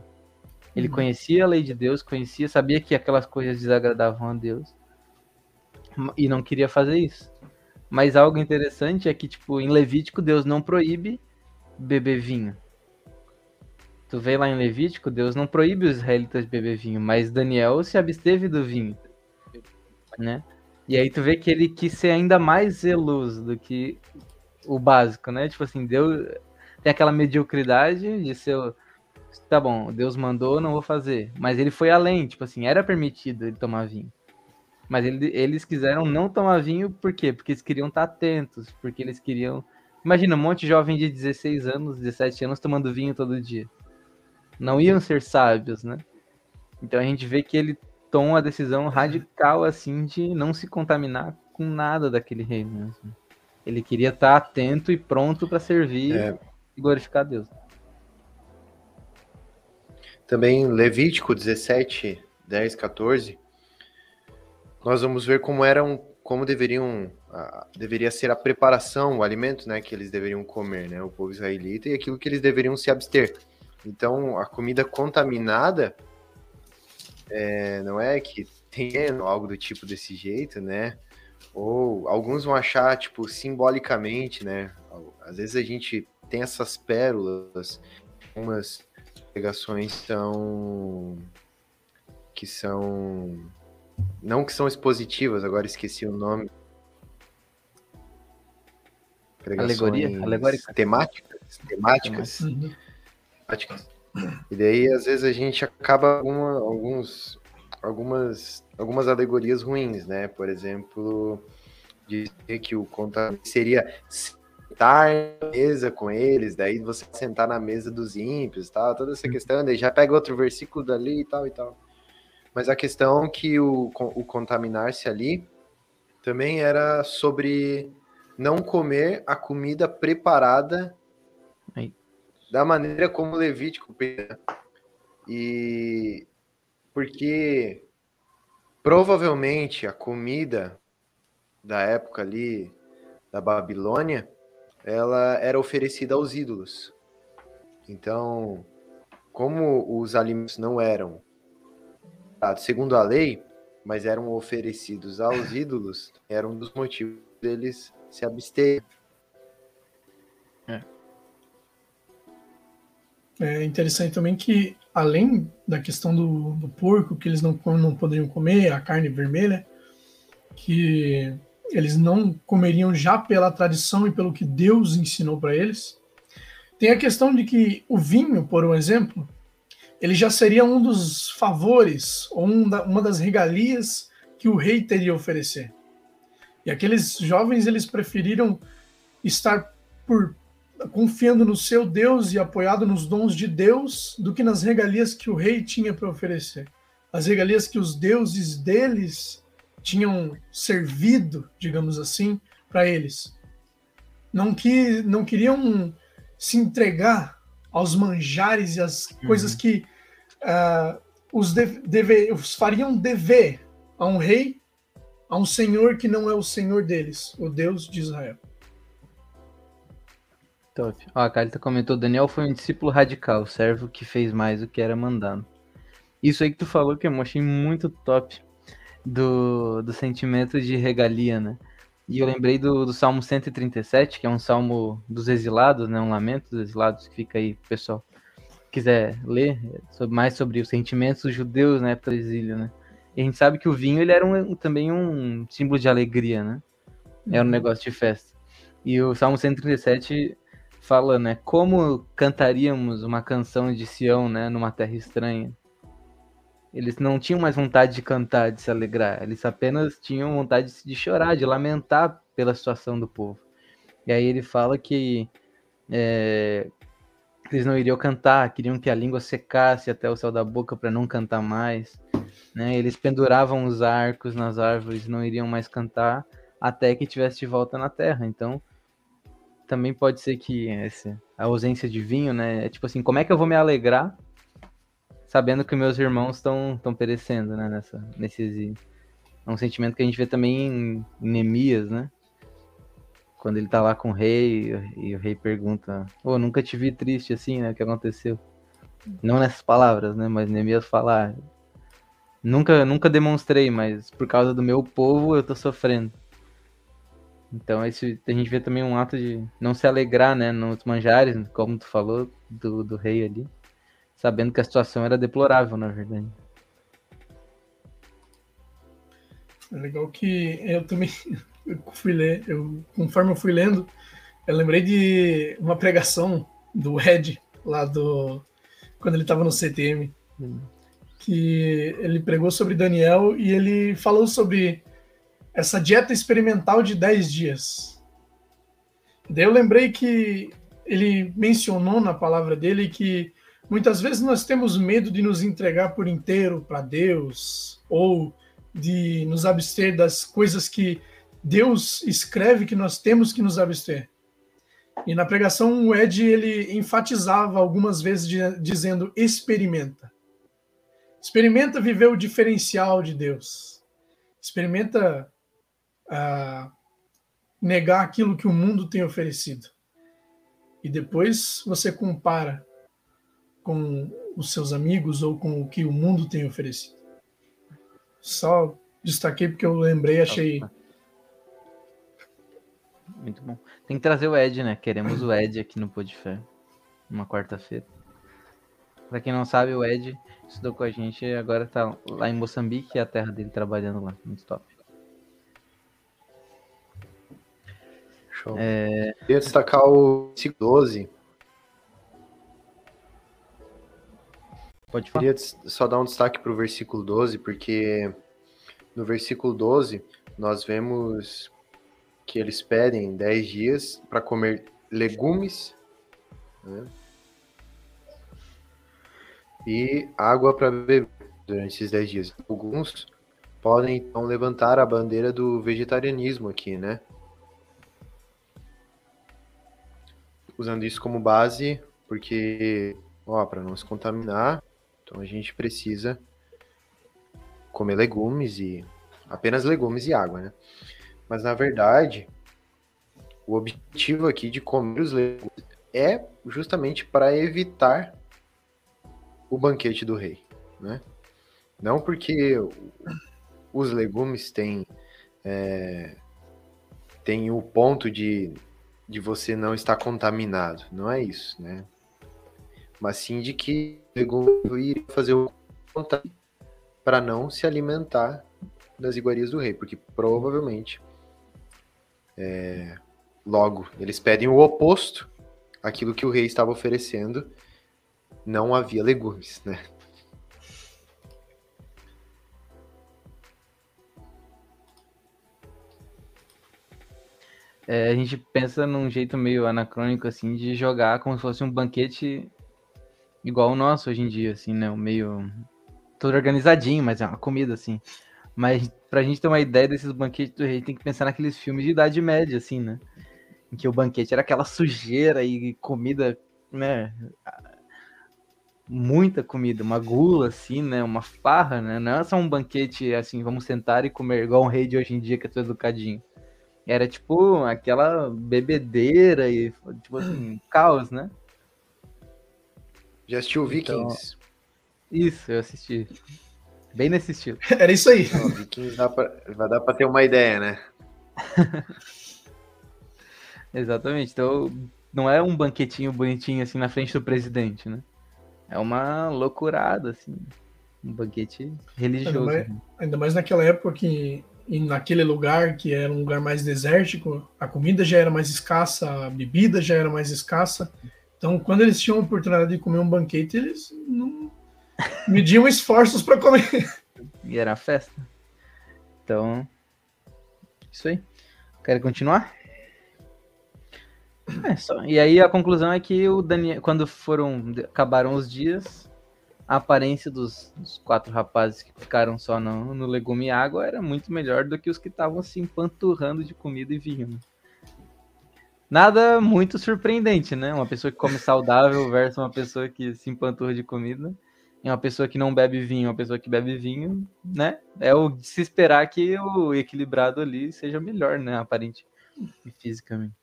Ele uhum. conhecia a lei de Deus, conhecia, sabia que aquelas coisas desagradavam a Deus e não queria fazer isso. Mas algo interessante é que, tipo, em Levítico, Deus não proíbe beber vinho. Tu vê lá em Levítico, Deus não proíbe os israelitas de beber vinho, mas Daniel se absteve do vinho, né? E aí tu vê que ele quis ser ainda mais zeloso do que o básico, né? Tipo assim, Deus tem aquela mediocridade de ser. Tá bom, Deus mandou, não vou fazer. Mas ele foi além, tipo assim, era permitido ele tomar vinho. Mas ele, eles quiseram não tomar vinho, por quê? Porque eles queriam estar atentos, porque eles queriam. Imagina um monte de jovem de 16 anos, 17 anos tomando vinho todo dia. Não iam ser sábios, né? Então a gente vê que ele tomou a decisão radical assim de não se contaminar com nada daquele reino. Assim. Ele queria estar atento e pronto para servir é. e glorificar Deus. Também Levítico 17, 10, 14, nós vamos ver como eram, como deveriam, deveria ser a preparação, o alimento, né, que eles deveriam comer, né, o povo israelita e aquilo que eles deveriam se abster. Então, a comida contaminada é, não é que tem algo do tipo desse jeito, né? Ou alguns vão achar, tipo, simbolicamente, né? Às vezes a gente tem essas pérolas, umas pregações são que são não que são expositivas, agora esqueci o nome. Alegoria, alegórica. Temáticas, temáticas. Uhum. temáticas e daí, às vezes, a gente acaba alguma, alguns, algumas, algumas alegorias ruins, né? Por exemplo, dizer que o conta seria sentar na mesa com eles, daí você sentar na mesa dos ímpios, tal, toda essa questão, daí já pega outro versículo dali e tal e tal. Mas a questão é que o, o contaminar-se ali também era sobre não comer a comida preparada da maneira como Levítico pensa. E porque provavelmente a comida da época ali da Babilônia, ela era oferecida aos ídolos. Então, como os alimentos não eram segundo a lei, mas eram oferecidos aos ídolos, era um dos motivos deles se absterem. É. É interessante também que, além da questão do, do porco, que eles não, não poderiam comer, a carne vermelha, que eles não comeriam já pela tradição e pelo que Deus ensinou para eles. Tem a questão de que o vinho, por um exemplo, ele já seria um dos favores, ou um da, uma das regalias que o rei teria a oferecer. E aqueles jovens, eles preferiram estar por confiando no seu Deus e apoiado nos dons de Deus do que nas regalias que o rei tinha para oferecer. As regalias que os deuses deles tinham servido, digamos assim, para eles. Não que não queriam se entregar aos manjares e às uhum. coisas que uh, os, deve, os fariam dever a um rei, a um senhor que não é o senhor deles, o Deus de Israel. Top. Ó, a Carita comentou: Daniel foi um discípulo radical, servo que fez mais do que era mandado. Isso aí que tu falou que eu achei muito top do, do sentimento de regalia, né? E eu lembrei do, do Salmo 137, que é um salmo dos exilados, né? Um lamento dos exilados, que fica aí, pessoal, quiser ler sobre, mais sobre os sentimentos dos judeus na época do exílio, né? E a gente sabe que o vinho ele era um, também um símbolo de alegria, né? Era um uhum. negócio de festa. E o Salmo 137 fala, né? Como cantaríamos uma canção de Sião, né? Numa terra estranha. Eles não tinham mais vontade de cantar, de se alegrar. Eles apenas tinham vontade de chorar, de lamentar pela situação do povo. E aí ele fala que é, eles não iriam cantar, queriam que a língua secasse até o céu da boca para não cantar mais. Né? Eles penduravam os arcos nas árvores, não iriam mais cantar até que tivesse de volta na terra. Então, também pode ser que esse, a ausência de vinho, né? É tipo assim, como é que eu vou me alegrar sabendo que meus irmãos estão perecendo, né, nessa, nesse. É um sentimento que a gente vê também em Neemias, né? Quando ele tá lá com o rei e o rei pergunta: Ô, oh, nunca te vi triste assim, né? O que aconteceu? Não nessas palavras, né? Mas Neemias fala: ah, Nunca, nunca demonstrei, mas por causa do meu povo eu tô sofrendo. Então esse, a gente vê também um ato de não se alegrar, né? Nos manjares, como tu falou, do, do rei ali sabendo que a situação era deplorável, na verdade. É legal que eu também eu fui ler, eu, conforme eu fui lendo, eu lembrei de uma pregação do Ed, lá do. quando ele estava no CTM, hum. que ele pregou sobre Daniel e ele falou sobre essa dieta experimental de 10 dias. Daí eu lembrei que ele mencionou na palavra dele que Muitas vezes nós temos medo de nos entregar por inteiro para Deus ou de nos abster das coisas que Deus escreve que nós temos que nos abster. E na pregação o Ed ele enfatizava algumas vezes de, dizendo experimenta. Experimenta viver o diferencial de Deus. Experimenta uh, negar aquilo que o mundo tem oferecido. E depois você compara com os seus amigos ou com o que o mundo tem oferecido. Só destaquei porque eu lembrei, achei. Muito bom. Tem que trazer o Ed, né? Queremos o Ed aqui no Podfé, uma quarta-feira. Pra quem não sabe, o Ed estudou com a gente e agora tá lá em Moçambique, é a terra dele trabalhando lá. Muito top. Show. É... Queria destacar o 12 Pode falar. Queria só dar um destaque para o versículo 12, porque no versículo 12 nós vemos que eles pedem 10 dias para comer legumes né? e água para beber durante esses 10 dias. Alguns podem então levantar a bandeira do vegetarianismo aqui, né? Usando isso como base, porque, ó, para não se contaminar, então a gente precisa comer legumes e apenas legumes e água, né? Mas na verdade, o objetivo aqui de comer os legumes é justamente para evitar o banquete do rei, né? Não porque os legumes têm é, tem o ponto de, de você não estar contaminado, não é isso, né? Mas sim de que pegou e fazer o contato para não se alimentar das iguarias do rei, porque provavelmente é, logo eles pedem o oposto aquilo que o rei estava oferecendo não havia legumes, né? É, a gente pensa num jeito meio anacrônico, assim, de jogar como se fosse um banquete igual o nosso hoje em dia, assim, né? Meio todo organizadinho, mas é uma comida, assim. Mas pra gente ter uma ideia desses banquetes do rei, tem que pensar naqueles filmes de Idade Média, assim, né? Em que o banquete era aquela sujeira e comida, né? Muita comida, uma gula, assim, né? Uma farra, né? Não é só um banquete, assim, vamos sentar e comer igual um rei de hoje em dia, que é todo educadinho. Era, tipo, aquela bebedeira e, tipo assim, caos, né? Já assistiu Vikings? Então, isso, eu assisti. Bem nesse estilo. Era isso aí. Não, Vikings dá pra, vai dar pra ter uma ideia, né? Exatamente. Então, não é um banquetinho bonitinho assim na frente do presidente, né? É uma loucurada, assim. Um banquete religioso. Ainda mais, ainda mais naquela época que e naquele lugar que era um lugar mais desértico, a comida já era mais escassa, a bebida já era mais escassa. Então, quando eles tinham a oportunidade de comer um banquete, eles não mediam esforços para comer. E era festa. Então, isso aí. Quer continuar? É, só. E aí a conclusão é que o Daniel, quando foram acabaram os dias, a aparência dos, dos quatro rapazes que ficaram só no, no, legume e água era muito melhor do que os que estavam se empanturrando de comida e vinho. Nada muito surpreendente, né? Uma pessoa que come saudável versus uma pessoa que se empanturra de comida. E uma pessoa que não bebe vinho, uma pessoa que bebe vinho, né? É o de se esperar que o equilibrado ali seja melhor, né? Aparente e fisicamente.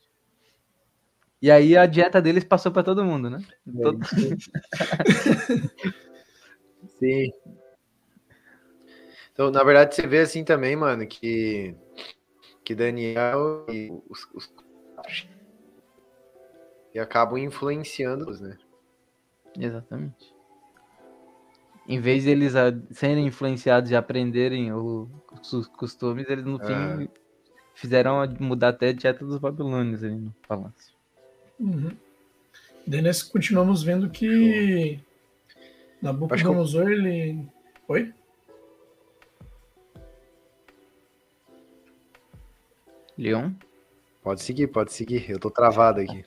E aí a dieta deles passou para todo mundo, né? Todo... Sim. Então, na verdade, você vê assim também, mano, que, que Daniel e os, os e acabam influenciando-os, né? Exatamente. Em vez de eles serem influenciados e aprenderem os costumes, eles no fim é. fizeram mudar até a dieta dos babilônios ali no palácio. Uhum. Daí nós continuamos vendo que Nabucodonosor, ele... Oi? Leon? Pode seguir, pode seguir. Eu tô travado aqui.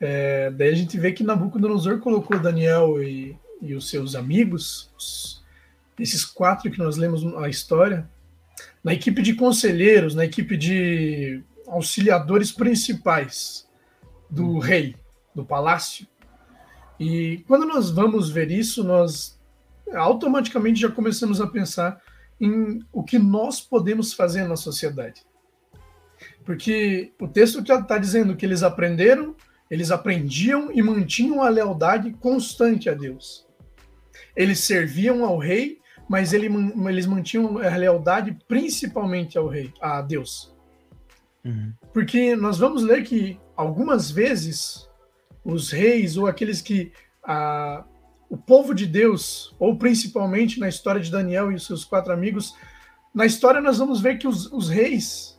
É, daí a gente vê que Nabucodonosor colocou Daniel e, e os seus amigos, os, esses quatro que nós lemos a história, na equipe de conselheiros, na equipe de auxiliadores principais do hum. rei, do palácio. E quando nós vamos ver isso, nós automaticamente já começamos a pensar em o que nós podemos fazer na sociedade. Porque o texto está dizendo que eles aprenderam, eles aprendiam e mantinham a lealdade constante a Deus. Eles serviam ao rei, mas ele, eles mantinham a lealdade principalmente ao rei, a Deus. Uhum. Porque nós vamos ler que algumas vezes os reis ou aqueles que a, o povo de Deus, ou principalmente na história de Daniel e os seus quatro amigos, na história nós vamos ver que os, os reis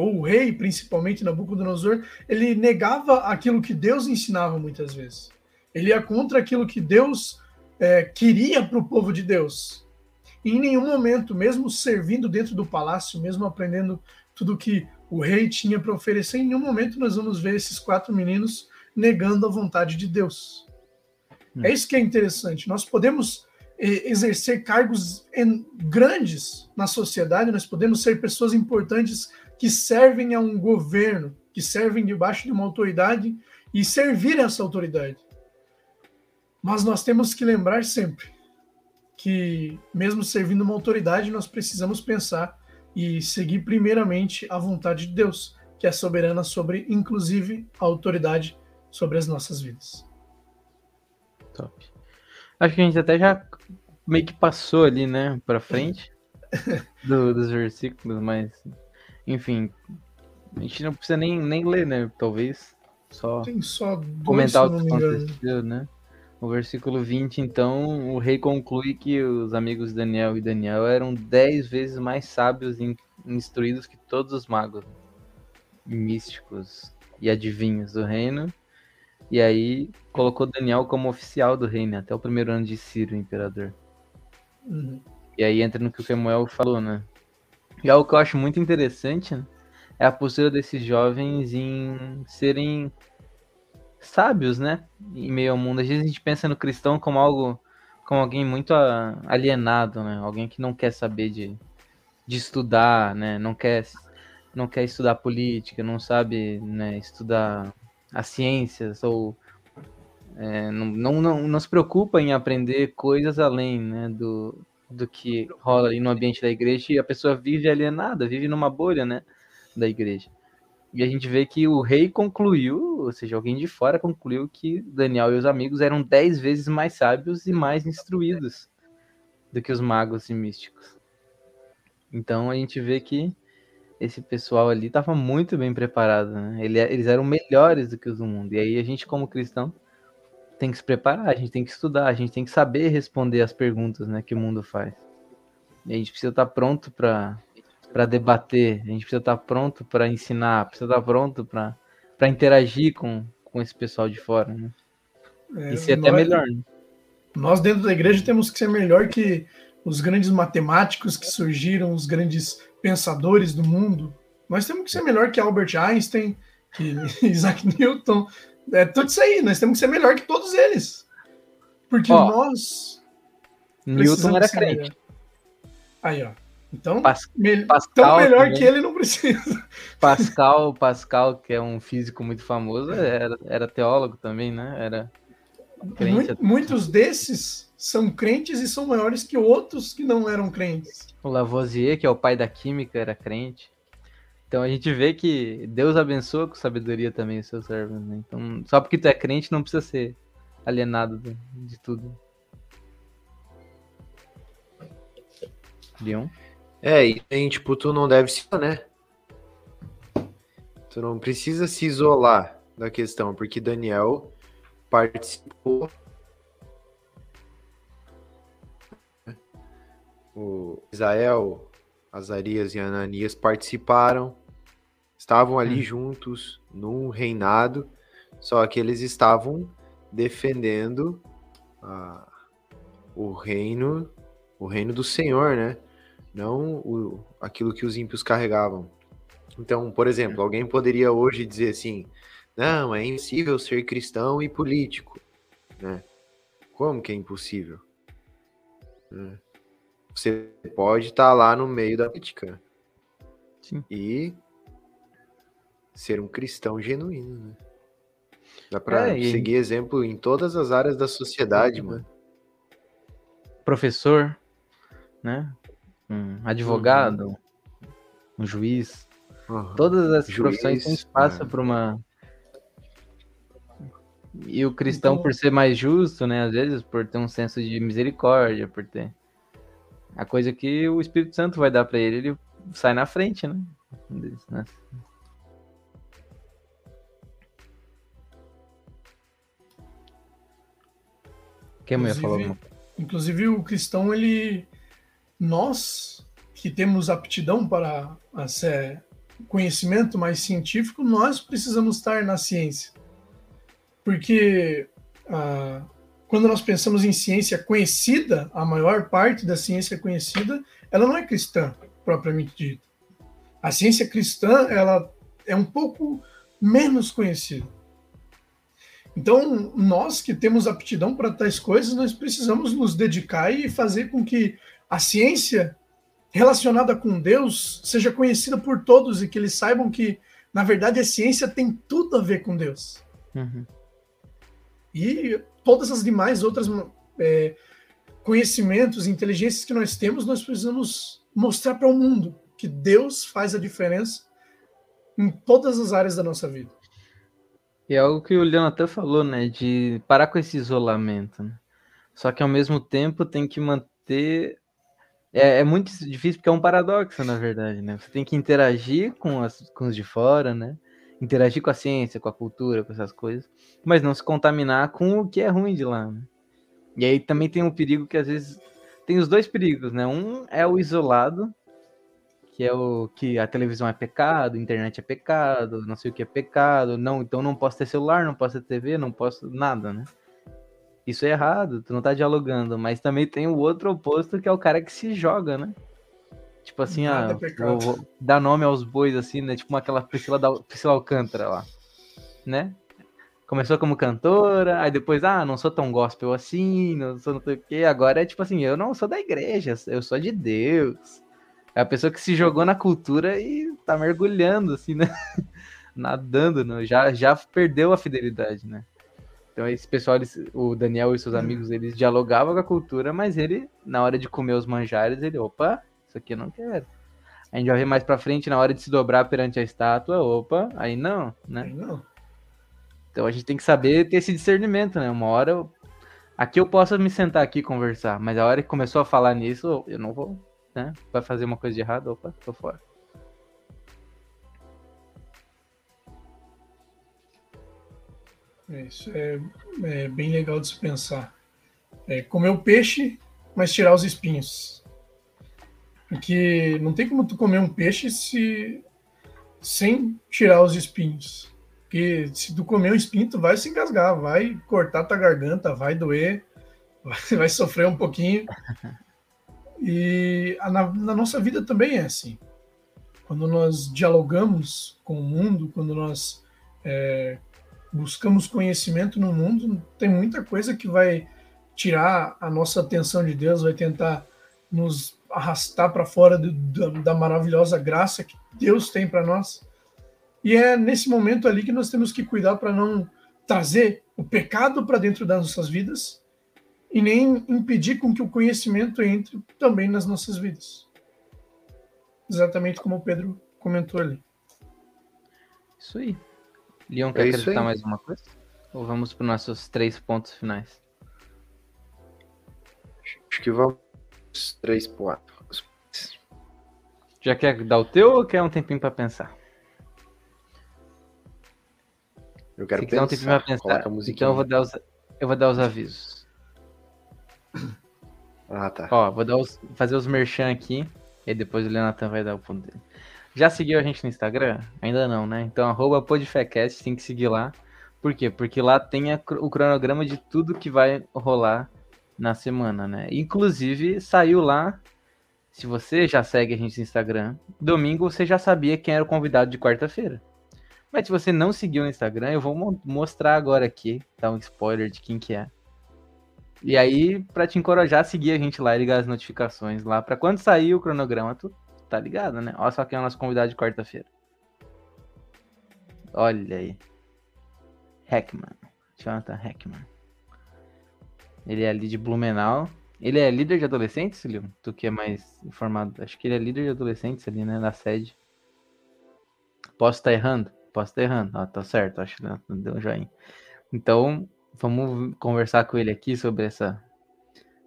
ou o rei, principalmente Nabucodonosor, ele negava aquilo que Deus ensinava muitas vezes. Ele ia contra aquilo que Deus é, queria para o povo de Deus. E em nenhum momento, mesmo servindo dentro do palácio, mesmo aprendendo tudo que o rei tinha para oferecer, em nenhum momento nós vamos ver esses quatro meninos negando a vontade de Deus. Hum. É isso que é interessante. Nós podemos é, exercer cargos grandes na sociedade, nós podemos ser pessoas importantes que servem a um governo, que servem debaixo de uma autoridade e servir essa autoridade. Mas nós temos que lembrar sempre que, mesmo servindo uma autoridade, nós precisamos pensar e seguir primeiramente a vontade de Deus, que é soberana sobre, inclusive, a autoridade sobre as nossas vidas. Top. Acho que a gente até já meio que passou ali, né, para frente do, dos versículos, mas enfim, a gente não precisa nem, nem ler, né? Talvez. Só, Tem só comentar o que aconteceu, né? O versículo 20, então, o rei conclui que os amigos de Daniel e Daniel eram dez vezes mais sábios e instruídos que todos os magos místicos e adivinhos do reino. E aí colocou Daniel como oficial do reino, até o primeiro ano de Ciro, imperador. Uhum. E aí entra no que o Samuel falou, né? E algo que eu acho muito interessante né? é a postura desses jovens em serem sábios, né? Em meio ao mundo. Às vezes a gente pensa no cristão como algo, como alguém muito alienado, né? Alguém que não quer saber de, de estudar, né? Não quer, não quer estudar política, não sabe né, estudar as ciências ou é, não, não, não, não se preocupa em aprender coisas além né, do, do que rola ali no ambiente da igreja e a pessoa vive alienada, vive numa bolha, né, da igreja. E a gente vê que o rei concluiu, ou seja, alguém de fora concluiu que Daniel e os amigos eram dez vezes mais sábios e mais instruídos do que os magos e místicos. Então a gente vê que esse pessoal ali estava muito bem preparado, né? Eles eram melhores do que os do mundo. E aí a gente, como cristão, tem que se preparar, a gente tem que estudar, a gente tem que saber responder as perguntas né, que o mundo faz. E a gente precisa estar pronto para debater, a gente precisa estar pronto para ensinar, precisa estar pronto para interagir com, com esse pessoal de fora. Né? É, e ser nós, até melhor. Né? Nós, dentro da igreja, temos que ser melhor que os grandes matemáticos que surgiram, os grandes pensadores do mundo. Nós temos que ser melhor que Albert Einstein, que Isaac Newton, é tudo isso aí. Nós temos que ser melhor que todos eles. Porque ó, nós. Newton era crente. Aí, ó. Então, Pas me... Pascal, tão melhor também. que ele não precisa. Pascal, Pascal, que é um físico muito famoso, era, era teólogo também, né? Era crente. Muitos desses são crentes e são maiores que outros que não eram crentes. O Lavoisier, que é o pai da química, era crente. Então a gente vê que Deus abençoa com sabedoria também os seus servos, né? Então, só porque tu é crente não precisa ser alienado de, de tudo. Leon? É, e tem, tipo, tu não deve se, né? Tu não precisa se isolar da questão, porque Daniel participou. O Israel, Azarias e Ananias participaram estavam ali hum. juntos num reinado, só que eles estavam defendendo o reino, o reino do Senhor, né? Não o, aquilo que os ímpios carregavam. Então, por exemplo, alguém poderia hoje dizer assim: não, é impossível ser cristão e político, né? Como que é impossível? Né? Você pode estar tá lá no meio da política Sim. e ser um cristão genuíno, né? Dá pra é, seguir e... exemplo em todas as áreas da sociedade, mano. Professor, né? Um advogado, uhum. um juiz. Uhum. Todas as juiz, profissões têm espaço é. para uma. E o cristão, então... por ser mais justo, né? Às vezes, por ter um senso de misericórdia, por ter. A coisa que o Espírito Santo vai dar para ele, ele sai na frente, né? Quem ia falar Inclusive, o cristão, ele. Nós que temos aptidão para ser conhecimento mais científico, nós precisamos estar na ciência. Porque ah, quando nós pensamos em ciência conhecida, a maior parte da ciência conhecida, ela não é cristã, propriamente dita. A ciência cristã, ela é um pouco menos conhecida. Então, nós que temos aptidão para tais coisas, nós precisamos nos dedicar e fazer com que a ciência relacionada com Deus seja conhecida por todos e que eles saibam que, na verdade, a ciência tem tudo a ver com Deus. Uhum. E todas as demais outras é, conhecimentos, inteligências que nós temos, nós precisamos mostrar para o mundo que Deus faz a diferença em todas as áreas da nossa vida. E é algo que o Leon até falou, né? De parar com esse isolamento. Né? Só que ao mesmo tempo tem que manter. É, é, muito difícil porque é um paradoxo, na verdade, né? Você tem que interagir com, as, com os de fora, né? Interagir com a ciência, com a cultura, com essas coisas, mas não se contaminar com o que é ruim de lá. Né? E aí também tem um perigo que às vezes. Tem os dois perigos, né? Um é o isolado, que é o que a televisão é pecado, a internet é pecado, não sei o que é pecado, não, então não posso ter celular, não posso ter TV, não posso nada, né? Isso é errado, tu não tá dialogando, mas também tem o outro oposto que é o cara que se joga, né? Tipo assim, ah, vou, vou dar nome aos bois, assim, né? Tipo aquela Priscila, da, Priscila Alcântara lá, né? Começou como cantora, aí depois, ah, não sou tão gospel assim, não sou não sei o quê. Agora é tipo assim, eu não sou da igreja, eu sou de Deus. É a pessoa que se jogou na cultura e tá mergulhando, assim, né? Nadando, né? já, já perdeu a fidelidade, né? Então esse pessoal, eles, o Daniel e seus amigos, eles dialogavam com a cultura, mas ele, na hora de comer os manjares, ele, opa, isso aqui eu não quero. A gente vai ver mais pra frente, na hora de se dobrar perante a estátua, opa, aí não, né? Aí não. Então a gente tem que saber ter esse discernimento, né? Uma hora. Aqui eu posso me sentar aqui e conversar, mas a hora que começou a falar nisso, eu não vou, né? Vai fazer uma coisa de errado, opa, tô fora. É, isso é, é, bem legal de se pensar. É comer o peixe, mas tirar os espinhos. Porque não tem como tu comer um peixe se sem tirar os espinhos. Porque se tu comer um espinho, tu vai se engasgar, vai cortar tua garganta, vai doer, vai, vai sofrer um pouquinho. E na, na, nossa vida também é assim. Quando nós dialogamos com o mundo, quando nós é, buscamos conhecimento no mundo, tem muita coisa que vai tirar a nossa atenção de Deus, vai tentar nos arrastar para fora do, da, da maravilhosa graça que Deus tem para nós. E é nesse momento ali que nós temos que cuidar para não trazer o pecado para dentro das nossas vidas e nem impedir com que o conhecimento entre também nas nossas vidas. Exatamente como o Pedro comentou ali. Isso aí. Leon, quer é acrescentar mais uma coisa? Ou vamos para os nossos três pontos finais? Acho que vamos três pontos. Já quer dar o teu ou quer um tempinho para pensar? Eu quero pensar. Um tempinho pra pensar. Então eu vou, dar os, eu vou dar os avisos. Ah, tá. Ó, vou dar os, fazer os merchan aqui. E depois o Leonatan vai dar o ponto dele. Já seguiu a gente no Instagram? Ainda não, né? Então, arroba podfecast, tem que seguir lá. Por quê? Porque lá tem a, o cronograma de tudo que vai rolar na semana, né? Inclusive, saiu lá, se você já segue a gente no Instagram, domingo você já sabia quem era o convidado de quarta-feira. Mas se você não seguiu no Instagram, eu vou mostrar agora aqui, dar um spoiler de quem que é. E aí, para te encorajar seguir a gente lá e ligar as notificações lá, para quando sair o cronograma, tu tá ligado, né? Olha só quem é o nosso convidado de quarta-feira. Olha aí. Heckman. Jonathan Heckman. Ele é ali de Blumenau. Ele é líder de adolescentes, Leon? Tu que é mais informado. Acho que ele é líder de adolescentes ali, né? Na sede. Posso estar tá errando? Posso estar tá errando. Ah, tá certo. Acho que deu um joinha. Então, vamos conversar com ele aqui sobre essa,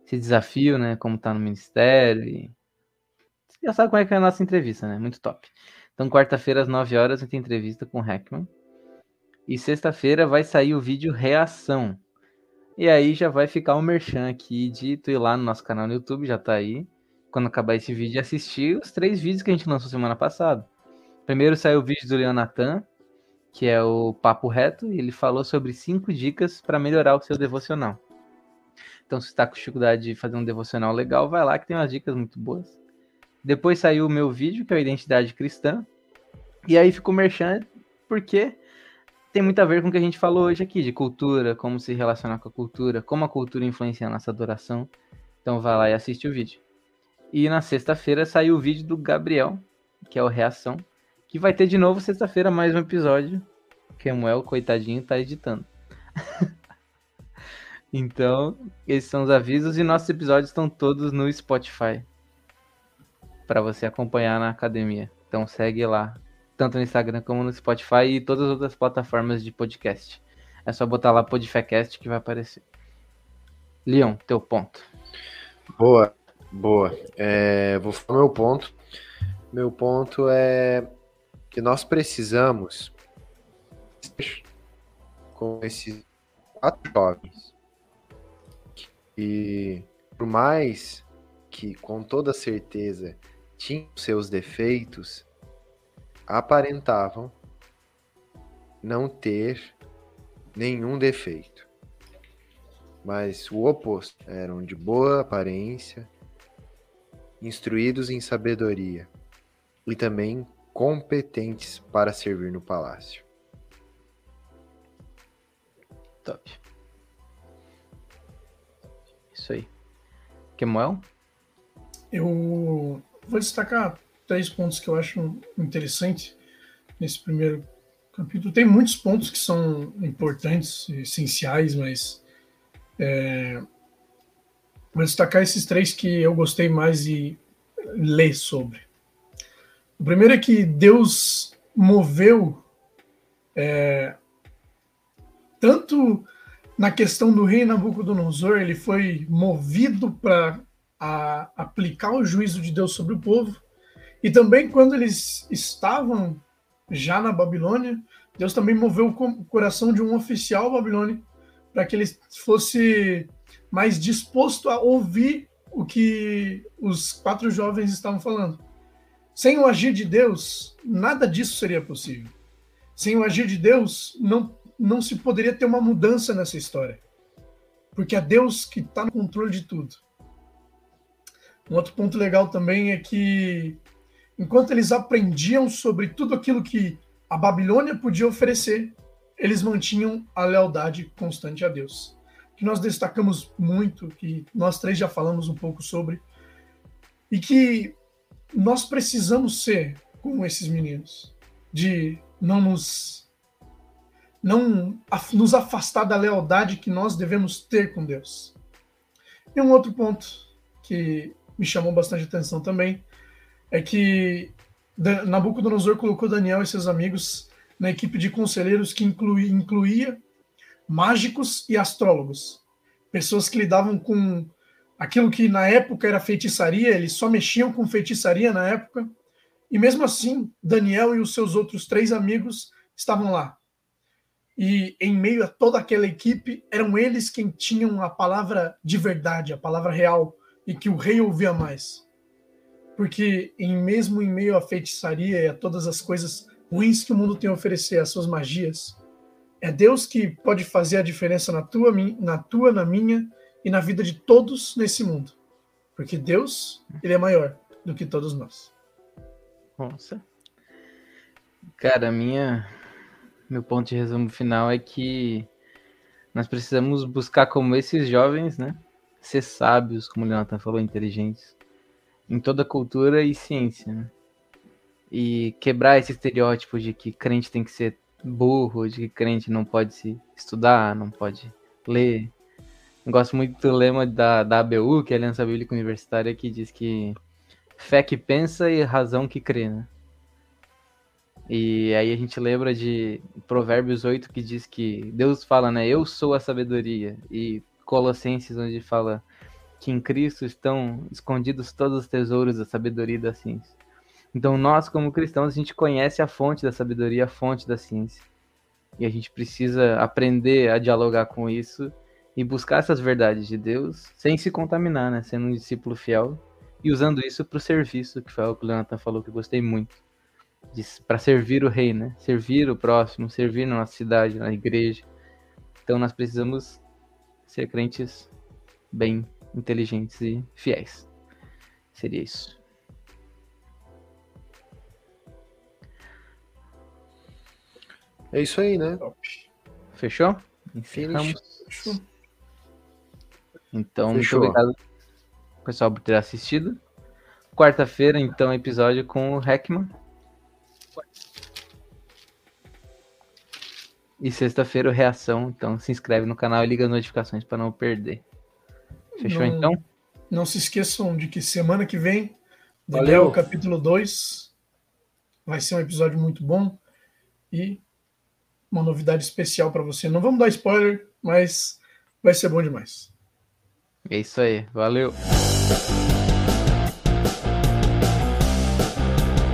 esse desafio, né? Como tá no ministério e já sabe como é que é a nossa entrevista, né? Muito top. Então, quarta-feira, às 9 horas, a gente tem entrevista com o Hackman. E sexta-feira vai sair o vídeo reação. E aí já vai ficar o um merchan aqui de tu ir lá no nosso canal no YouTube, já tá aí. Quando acabar esse vídeo, assistir os três vídeos que a gente lançou semana passada. Primeiro saiu o vídeo do Leonatan, que é o Papo Reto, e ele falou sobre cinco dicas para melhorar o seu devocional. Então, se está com dificuldade de fazer um devocional legal, vai lá que tem umas dicas muito boas. Depois saiu o meu vídeo, que é a identidade cristã. E aí ficou merchan, porque tem muito a ver com o que a gente falou hoje aqui, de cultura, como se relacionar com a cultura, como a cultura influencia a nossa adoração. Então vai lá e assiste o vídeo. E na sexta-feira saiu o vídeo do Gabriel, que é o Reação, que vai ter de novo sexta-feira mais um episódio. Que Samuel, coitadinho, tá editando. então, esses são os avisos e nossos episódios estão todos no Spotify para você acompanhar na academia. Então segue lá, tanto no Instagram como no Spotify e todas as outras plataformas de podcast. É só botar lá Podfecast que vai aparecer. Leon, teu ponto. Boa, boa. É, vou falar meu ponto. Meu ponto é que nós precisamos com esses quatro jovens que, por mais que com toda certeza tinham seus defeitos, aparentavam não ter nenhum defeito. Mas o oposto, eram de boa aparência, instruídos em sabedoria e também competentes para servir no palácio. Top. Isso aí. Kemuel? Eu vou destacar três pontos que eu acho interessante nesse primeiro capítulo. Tem muitos pontos que são importantes, essenciais, mas é, vou destacar esses três que eu gostei mais de ler sobre. O primeiro é que Deus moveu é, tanto na questão do rei Nabucodonosor, ele foi movido para aplicar o juízo de Deus sobre o povo, e também quando eles estavam já na Babilônia, Deus também moveu o coração de um oficial babilônico para que ele fosse mais disposto a ouvir o que os quatro jovens estavam falando. Sem o agir de Deus, nada disso seria possível. Sem o agir de Deus, não, não se poderia ter uma mudança nessa história. Porque é Deus que está no controle de tudo. Um outro ponto legal também é que, enquanto eles aprendiam sobre tudo aquilo que a Babilônia podia oferecer, eles mantinham a lealdade constante a Deus. Que nós destacamos muito, que nós três já falamos um pouco sobre, e que nós precisamos ser como esses meninos, de não nos não nos afastar da lealdade que nós devemos ter com Deus. E um outro ponto que me chamou bastante atenção também é que Nabucodonosor colocou Daniel e seus amigos na equipe de conselheiros que incluía, incluía mágicos e astrólogos, pessoas que lidavam com aquilo que na época era feitiçaria, eles só mexiam com feitiçaria na época. E mesmo assim, Daniel e os seus outros três amigos estavam lá. E em meio a toda aquela equipe, eram eles quem tinham a palavra de verdade, a palavra real, e que o rei ouvia mais. Porque em mesmo em meio à feitiçaria e a todas as coisas ruins que o mundo tem a oferecer, as suas magias, é Deus que pode fazer a diferença na tua, na tua, na minha e na vida de todos nesse mundo. Porque Deus, ele é maior do que todos nós. Nossa. Cara, minha meu ponto de resumo final é que nós precisamos buscar como esses jovens, né? Ser sábios, como o Leonardo falou, inteligentes em toda cultura e ciência, né? E quebrar esse estereótipo de que crente tem que ser burro, de que crente não pode se estudar, não pode ler, gosto muito do lema da, da ABU, que é a Aliança Bíblica Universitária, que diz que fé que pensa e razão que crê, né? E aí a gente lembra de Provérbios 8 que diz que Deus fala, né? Eu sou a sabedoria. E Colossenses, onde fala que em Cristo estão escondidos todos os tesouros da sabedoria e da ciência. Então nós, como cristãos, a gente conhece a fonte da sabedoria, a fonte da ciência. E a gente precisa aprender a dialogar com isso e buscar essas verdades de Deus sem se contaminar, né? Sendo um discípulo fiel e usando isso para o serviço, que foi o que o Leonatan falou que eu gostei muito. Para servir o rei, né? Servir o próximo, servir na nossa cidade, na igreja. Então nós precisamos ser crentes bem inteligentes e fiéis. Seria isso. É isso aí, né? Fechou? Encerramos. Fechou. Então, Fechou. muito obrigado, pessoal, por ter assistido. Quarta-feira, então, episódio com o Heckman. E sexta-feira, reação. Então, se inscreve no canal e liga as notificações para não perder. Fechou, não, então? Não se esqueçam de que semana que vem, Daniel, capítulo 2, vai ser um episódio muito bom e uma novidade especial para você. Não vamos dar spoiler, mas vai ser bom demais. É isso aí, valeu.